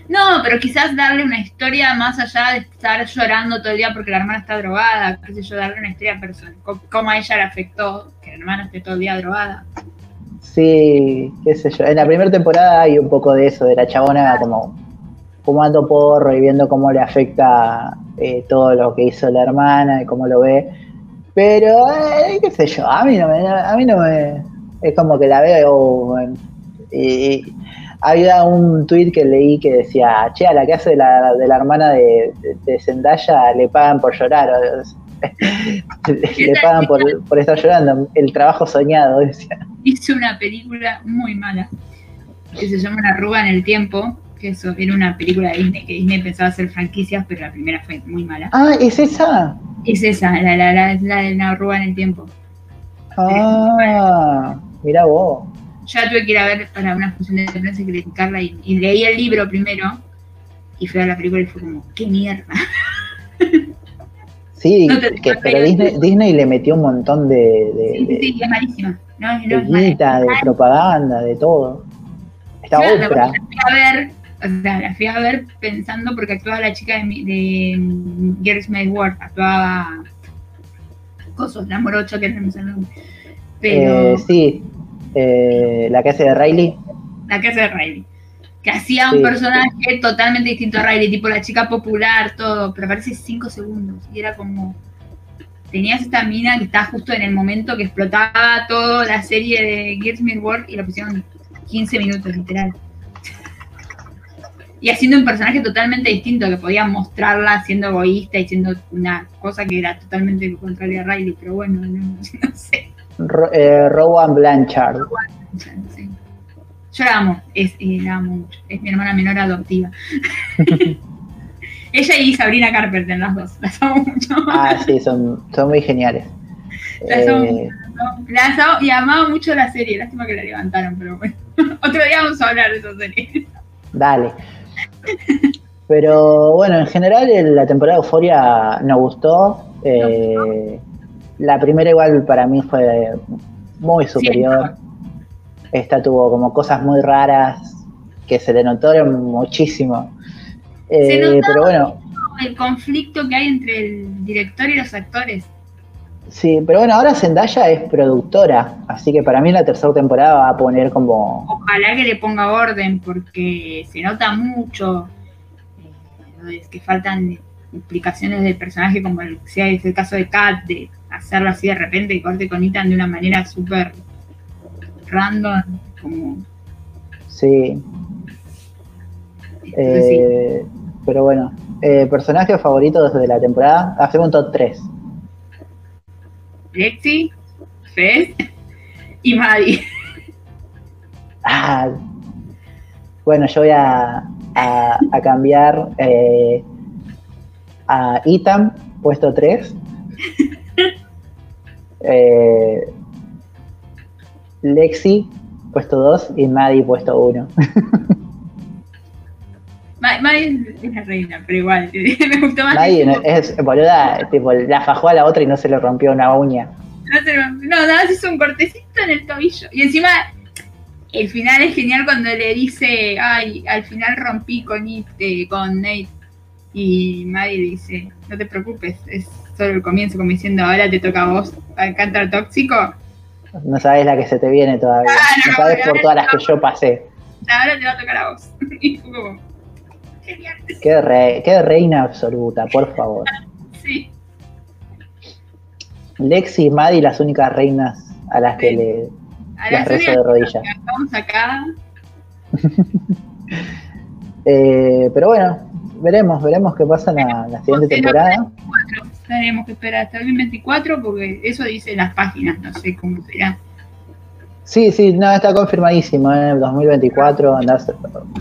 No, pero quizás darle una historia más allá de estar llorando todo el día porque la hermana está drogada, qué sé yo, darle una historia personal, cómo a ella le afectó que la hermana esté todo el día drogada. Sí, qué sé yo. En la primera temporada hay un poco de eso, de la chabona como fumando porro y viendo cómo le afecta eh, todo lo que hizo la hermana y cómo lo ve. Pero, eh, qué sé yo, a mí no me, a mí no me, es como que la veo oh, y, y había un tuit que leí que decía, che, a la que hace de la, de la hermana de, de, de Zendaya le pagan por llorar, le pagan por, por estar llorando, el trabajo soñado, decía. Hizo una película muy mala que se llama Una arruga en el tiempo, que eso era una película de Disney que Disney pensaba hacer franquicias, pero la primera fue muy mala. Ah, ¿es esa? Es esa, la, la, la, la de arruga en el tiempo. Ah, mira vos. Ya tuve que ir a ver para una función de prensa y criticarla y, y leí el libro primero Y fui a la película y fue como, qué mierda. Sí, No que, pero Disney, Disney le metió un montón de, de, Sí, sí, es malísima. No, no de guita, de propaganda, de todo. Está la-. La fui a ver, o sea, la fui a ver pensando porque actuaba la chica de, de Girls May Work, actuaba Cosos, la morocha que no me nombre. Pero Eh, sí, eh, la que hace de Riley. la que hace de Riley. Que hacía un Sí. personaje totalmente distinto a Riley, tipo la chica popular, todo, pero aparece cinco segundos. Y era como. Tenías esta mina que estaba justo en el momento que explotaba toda la serie de Gears Work y lo pusieron 15 minutos, literal. Y haciendo un personaje totalmente distinto, que podía mostrarla siendo egoísta y siendo una cosa que era totalmente lo contrario a Riley, pero bueno, no, no sé. Ro- eh, Rowan Blanchard. Sí. Yo la amo, es, eh, la amo mucho. Es mi hermana menor adoptiva. Ella y Sabrina Carpenter, las dos. Las amo mucho. Ah, sí, son, son muy geniales. Las amo Eh. Las amo y amaba mucho la serie. Lástima que la levantaron, pero bueno. Otro día vamos a hablar de esa serie. Dale. Pero bueno, en general la temporada de Euforia nos gustó. Eh, la primera igual para mí fue muy superior. Esta tuvo como cosas muy raras que se le notaron muchísimo. Eh, Se notaba pero bueno, El conflicto que hay entre el director y los actores. Sí, pero bueno, ahora Zendaya es productora, así que para mí la tercera temporada va a poner como Ojalá que le ponga orden porque se nota mucho eh, es que faltan implicaciones del personaje como el, sea es el caso de Kat, de hacerlo así de repente y corte con Ethan de una manera súper random, como sí, entonces, sí. Eh, pero bueno, eh, personajes favoritos de la temporada, hacemos un top 3. Lexi, Fez y Maddie. Ah, bueno, yo voy a, a- a cambiar eh, a Ethan, puesto 3. Eh, Lexi, puesto 2. Y Maddie, puesto 1. Ma- Maddie es la reina, pero igual, me gustó más. Tipo, es, boluda, tipo, la fajó a la otra y no se le rompió una uña. No, se lo- no, nada, se hizo un cortecito en el tobillo. Y encima, el final es genial cuando le dice, ay, al final rompí con, It- eh, con Nate. Y le dice, no te preocupes, es solo el comienzo, como diciendo, ahora te toca a vos a cantar tóxico. No sabes la que se te viene todavía. No sabes por todas las que yo pasé. Ahora te va a tocar a vos. Y como, Qué, re- qué reina absoluta, por favor. sí. Lexi y Maddie, las únicas reinas a las que Sí. le A las rezo de rodillas. Estamos acá. Eh, pero bueno, veremos, veremos qué pasa en la, la siguiente temporada. Bueno, tenemos que esperar hasta el 2024 porque eso dice las páginas, no sé cómo será. Sí, sí, no, está confirmadísimo, ¿eh? 2024. andás-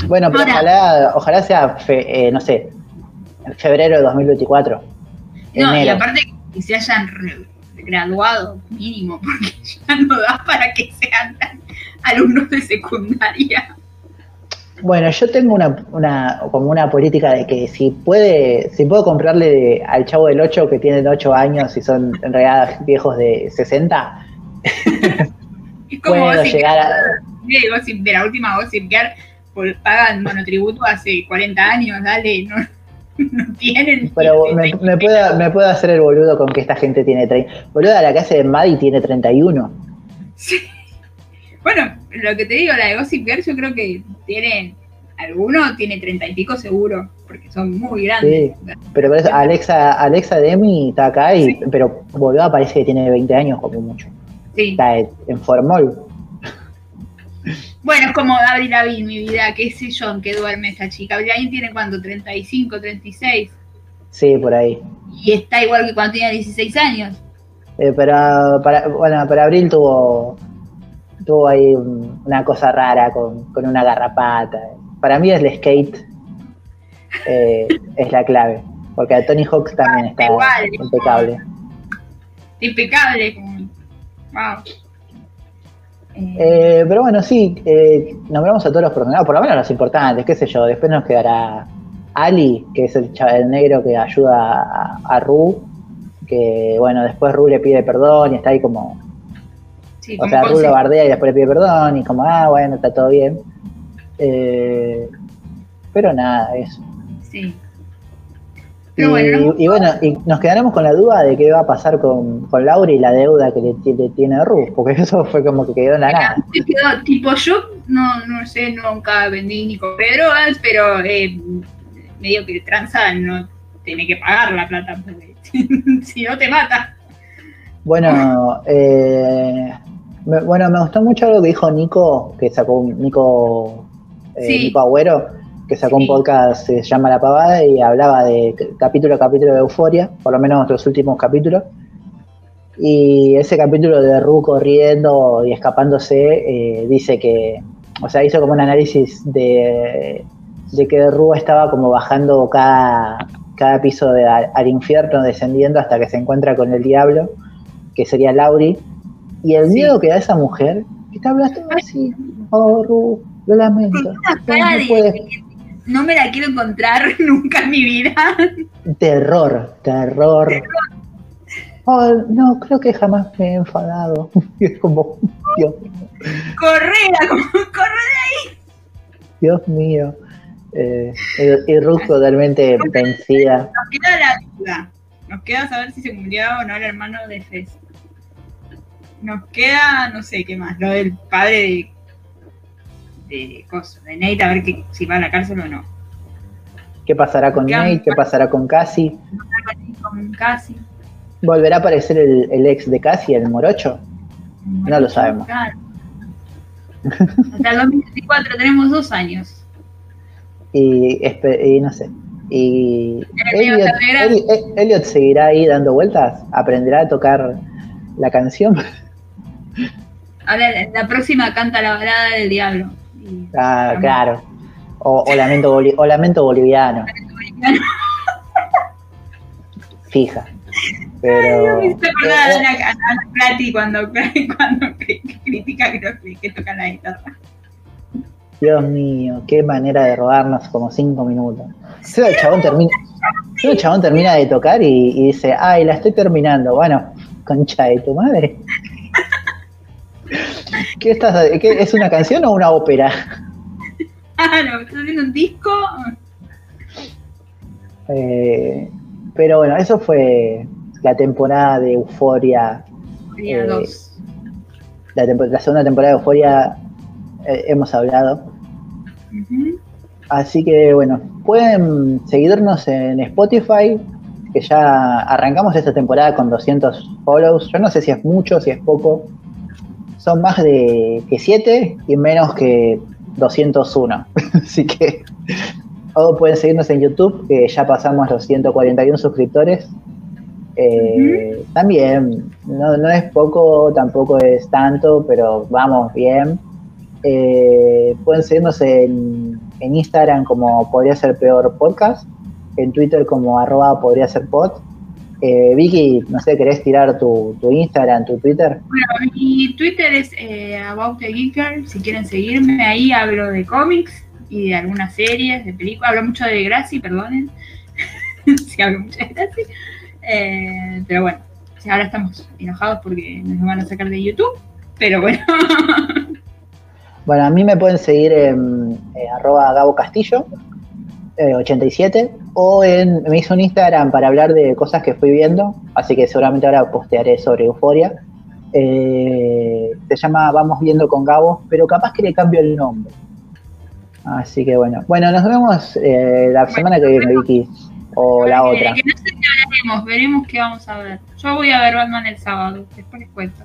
Bueno, pero Ahora- ojalá, ojalá sea, fe- eh, no sé, febrero de 2024. No, y aparte que se hayan graduado mínimo, porque ya no da para que sean alumnos de secundaria. Bueno, yo tengo una, una, como una política de que si puede, si puedo comprarle al chavo del 8 que tienen 8 años y son en realidad viejos de 60, Es como puedo llegar a... Gossip- de la última Gossip Girl, por- pagan monotributo hace 40 años, dale, no, no tienen. Pero 16. me, me puedo, me puedo hacer el boludo con que esta gente tiene 30. Boluda, la que hace de Maddie tiene 31. Sí. Bueno, lo que te digo, la de Gossip Girl, yo creo que tienen, alguno tiene 30 y pico seguro, porque son muy grandes. Pero por eso Alexa, Alexa Demi está acá, y, pero boluda parece que tiene 20 años como mucho. Sí. Está en- formol. Bueno, es como Avril Lavigne, mi vida, qué sé yo, en qué duerme esa chica. Avril Lavigne tiene cuánto, 35, 36, Sí, por ahí. y está igual que cuando tenía 16 años. Eh, pero para, bueno, para Abril tuvo, tuvo ahí un- una cosa rara con, con una garrapata. Para mí el skate eh, es la clave, porque a Tony Hawk también está Igual, impecable. Impecable, como, wow. Eh, pero bueno, sí, eh, nombramos a todos los personajes, por lo menos los importantes, qué sé yo, después nos quedará Ali, que es el, cha- el negro que ayuda a, a Ru, que bueno, después Ru le pide perdón y está ahí como, Sí, o sea, Ru lo bardea y después le pide perdón y como, ah, bueno, está todo bien. Eh, pero nada, eso. Sí. Y, bueno, no- y bueno, y nos quedaremos con la duda de qué va a pasar con, con Laura y la deuda que le, ti- le tiene a Ru, porque eso fue como que quedó en la nada. Quedó, tipo, yo no, no sé, nunca vendí ni compré drogas, pero eh, medio que tranza no tiene que pagar la plata, porque si no te mata. Bueno, eh, me, bueno, me gustó mucho algo que dijo Nico, que sacó un Nico, eh, Sí. Nico Agüero, que sacó un podcast que se llama La Pavada y hablaba de capítulo a capítulo de Euforia, por lo menos los últimos capítulos. Y ese capítulo de Ru corriendo y escapándose, eh, dice que, o sea, hizo como un análisis de, de que Ru estaba como bajando cada, cada piso de- al, al infierno, descendiendo hasta que se encuentra con el diablo, que sería Lauri. Y el Sí. miedo que da esa mujer, que está hablando así, oh Ru, lo lamento. No de puede- que no me la quiero encontrar nunca en mi vida. Terror, terror. Oh, no, creo que jamás me he enfadado. Es como, Dios, Correla, como corre. Dios mío. Eh, y, y Ruth totalmente vencida. Nos queda la duda. Nos queda saber si se murió o no el hermano de Fez. Nos queda, no sé qué más, lo del padre de. De Coso, de Nate, a ver que, si va a la cárcel o no. ¿Qué pasará con Nate? ¿Qué pasará con Cassie? Con. ¿Volverá a aparecer el, el ex de Cassie, el morocho? No lo sabemos. Claro. Hasta el 2024 tenemos dos años. Y, no sé. Y Elliot, te alegra- Eli- E- Elliot seguirá ahí dando vueltas. ¿Aprenderá a tocar la canción? Ahora la próxima canta la balada del diablo. Y- Ah, claro. O, o lamento, boli- o lamento boliviano. Fija. Pero. Me hizo acordar eh, a la- Plati cuando, cuando cri- critica que, no- que toca la guitarra. Dios mío, qué manera de robarnos como cinco minutos. Luego el chabón termina, el chabón termina de tocar y, y dice, ay, la estoy terminando. Bueno, concha de tu madre. ¿Qué estás, qué, ¿Es una canción o una ópera? Ah, no, ¿estás haciendo un disco? Eh, pero bueno, eso fue la temporada de Euforia. Sería Eh, dos. La, tempo- la segunda temporada de Euforia eh, hemos hablado. Ujú. Así que bueno, pueden seguirnos en Spotify, que ya arrancamos esta temporada con 200 follows. Yo no sé si es mucho, si es poco. Son más de que 7 y menos que 201. Así que o pueden seguirnos en YouTube, que ya pasamos los 141 suscriptores. Eh, También, no, no es poco, tampoco es tanto, pero vamos bien. Eh, pueden seguirnos en, en Instagram como Podría Ser Peor Podcast, en Twitter como arroba Podría Ser Pod. Eh, Vicky, no sé, ¿querés tirar tu, tu Instagram, tu Twitter? Bueno, mi Twitter es eh, About the Geeker. Si quieren seguirme, ahí hablo de cómics y de algunas series, de películas. Hablo mucho de Gracie, perdonen. si hablo mucho de Gracie. Eh, pero bueno, ahora estamos enojados porque nos van a sacar de YouTube. Pero bueno, Bueno, a mí me pueden seguir en eh, arroba Gabo Castillo, eh, 87, o en, me hizo un Instagram para hablar de cosas que fui viendo, así que seguramente ahora postearé sobre Euforia. Eh, se llama Vamos Viendo con Gabo, pero capaz que le cambio el nombre. Así que bueno. Bueno, nos vemos eh, la semana que viene, Vicky, o la que, otra. que no sé qué hablaremos, veremos qué vamos a ver. Yo voy a ver Batman el sábado, después les cuento.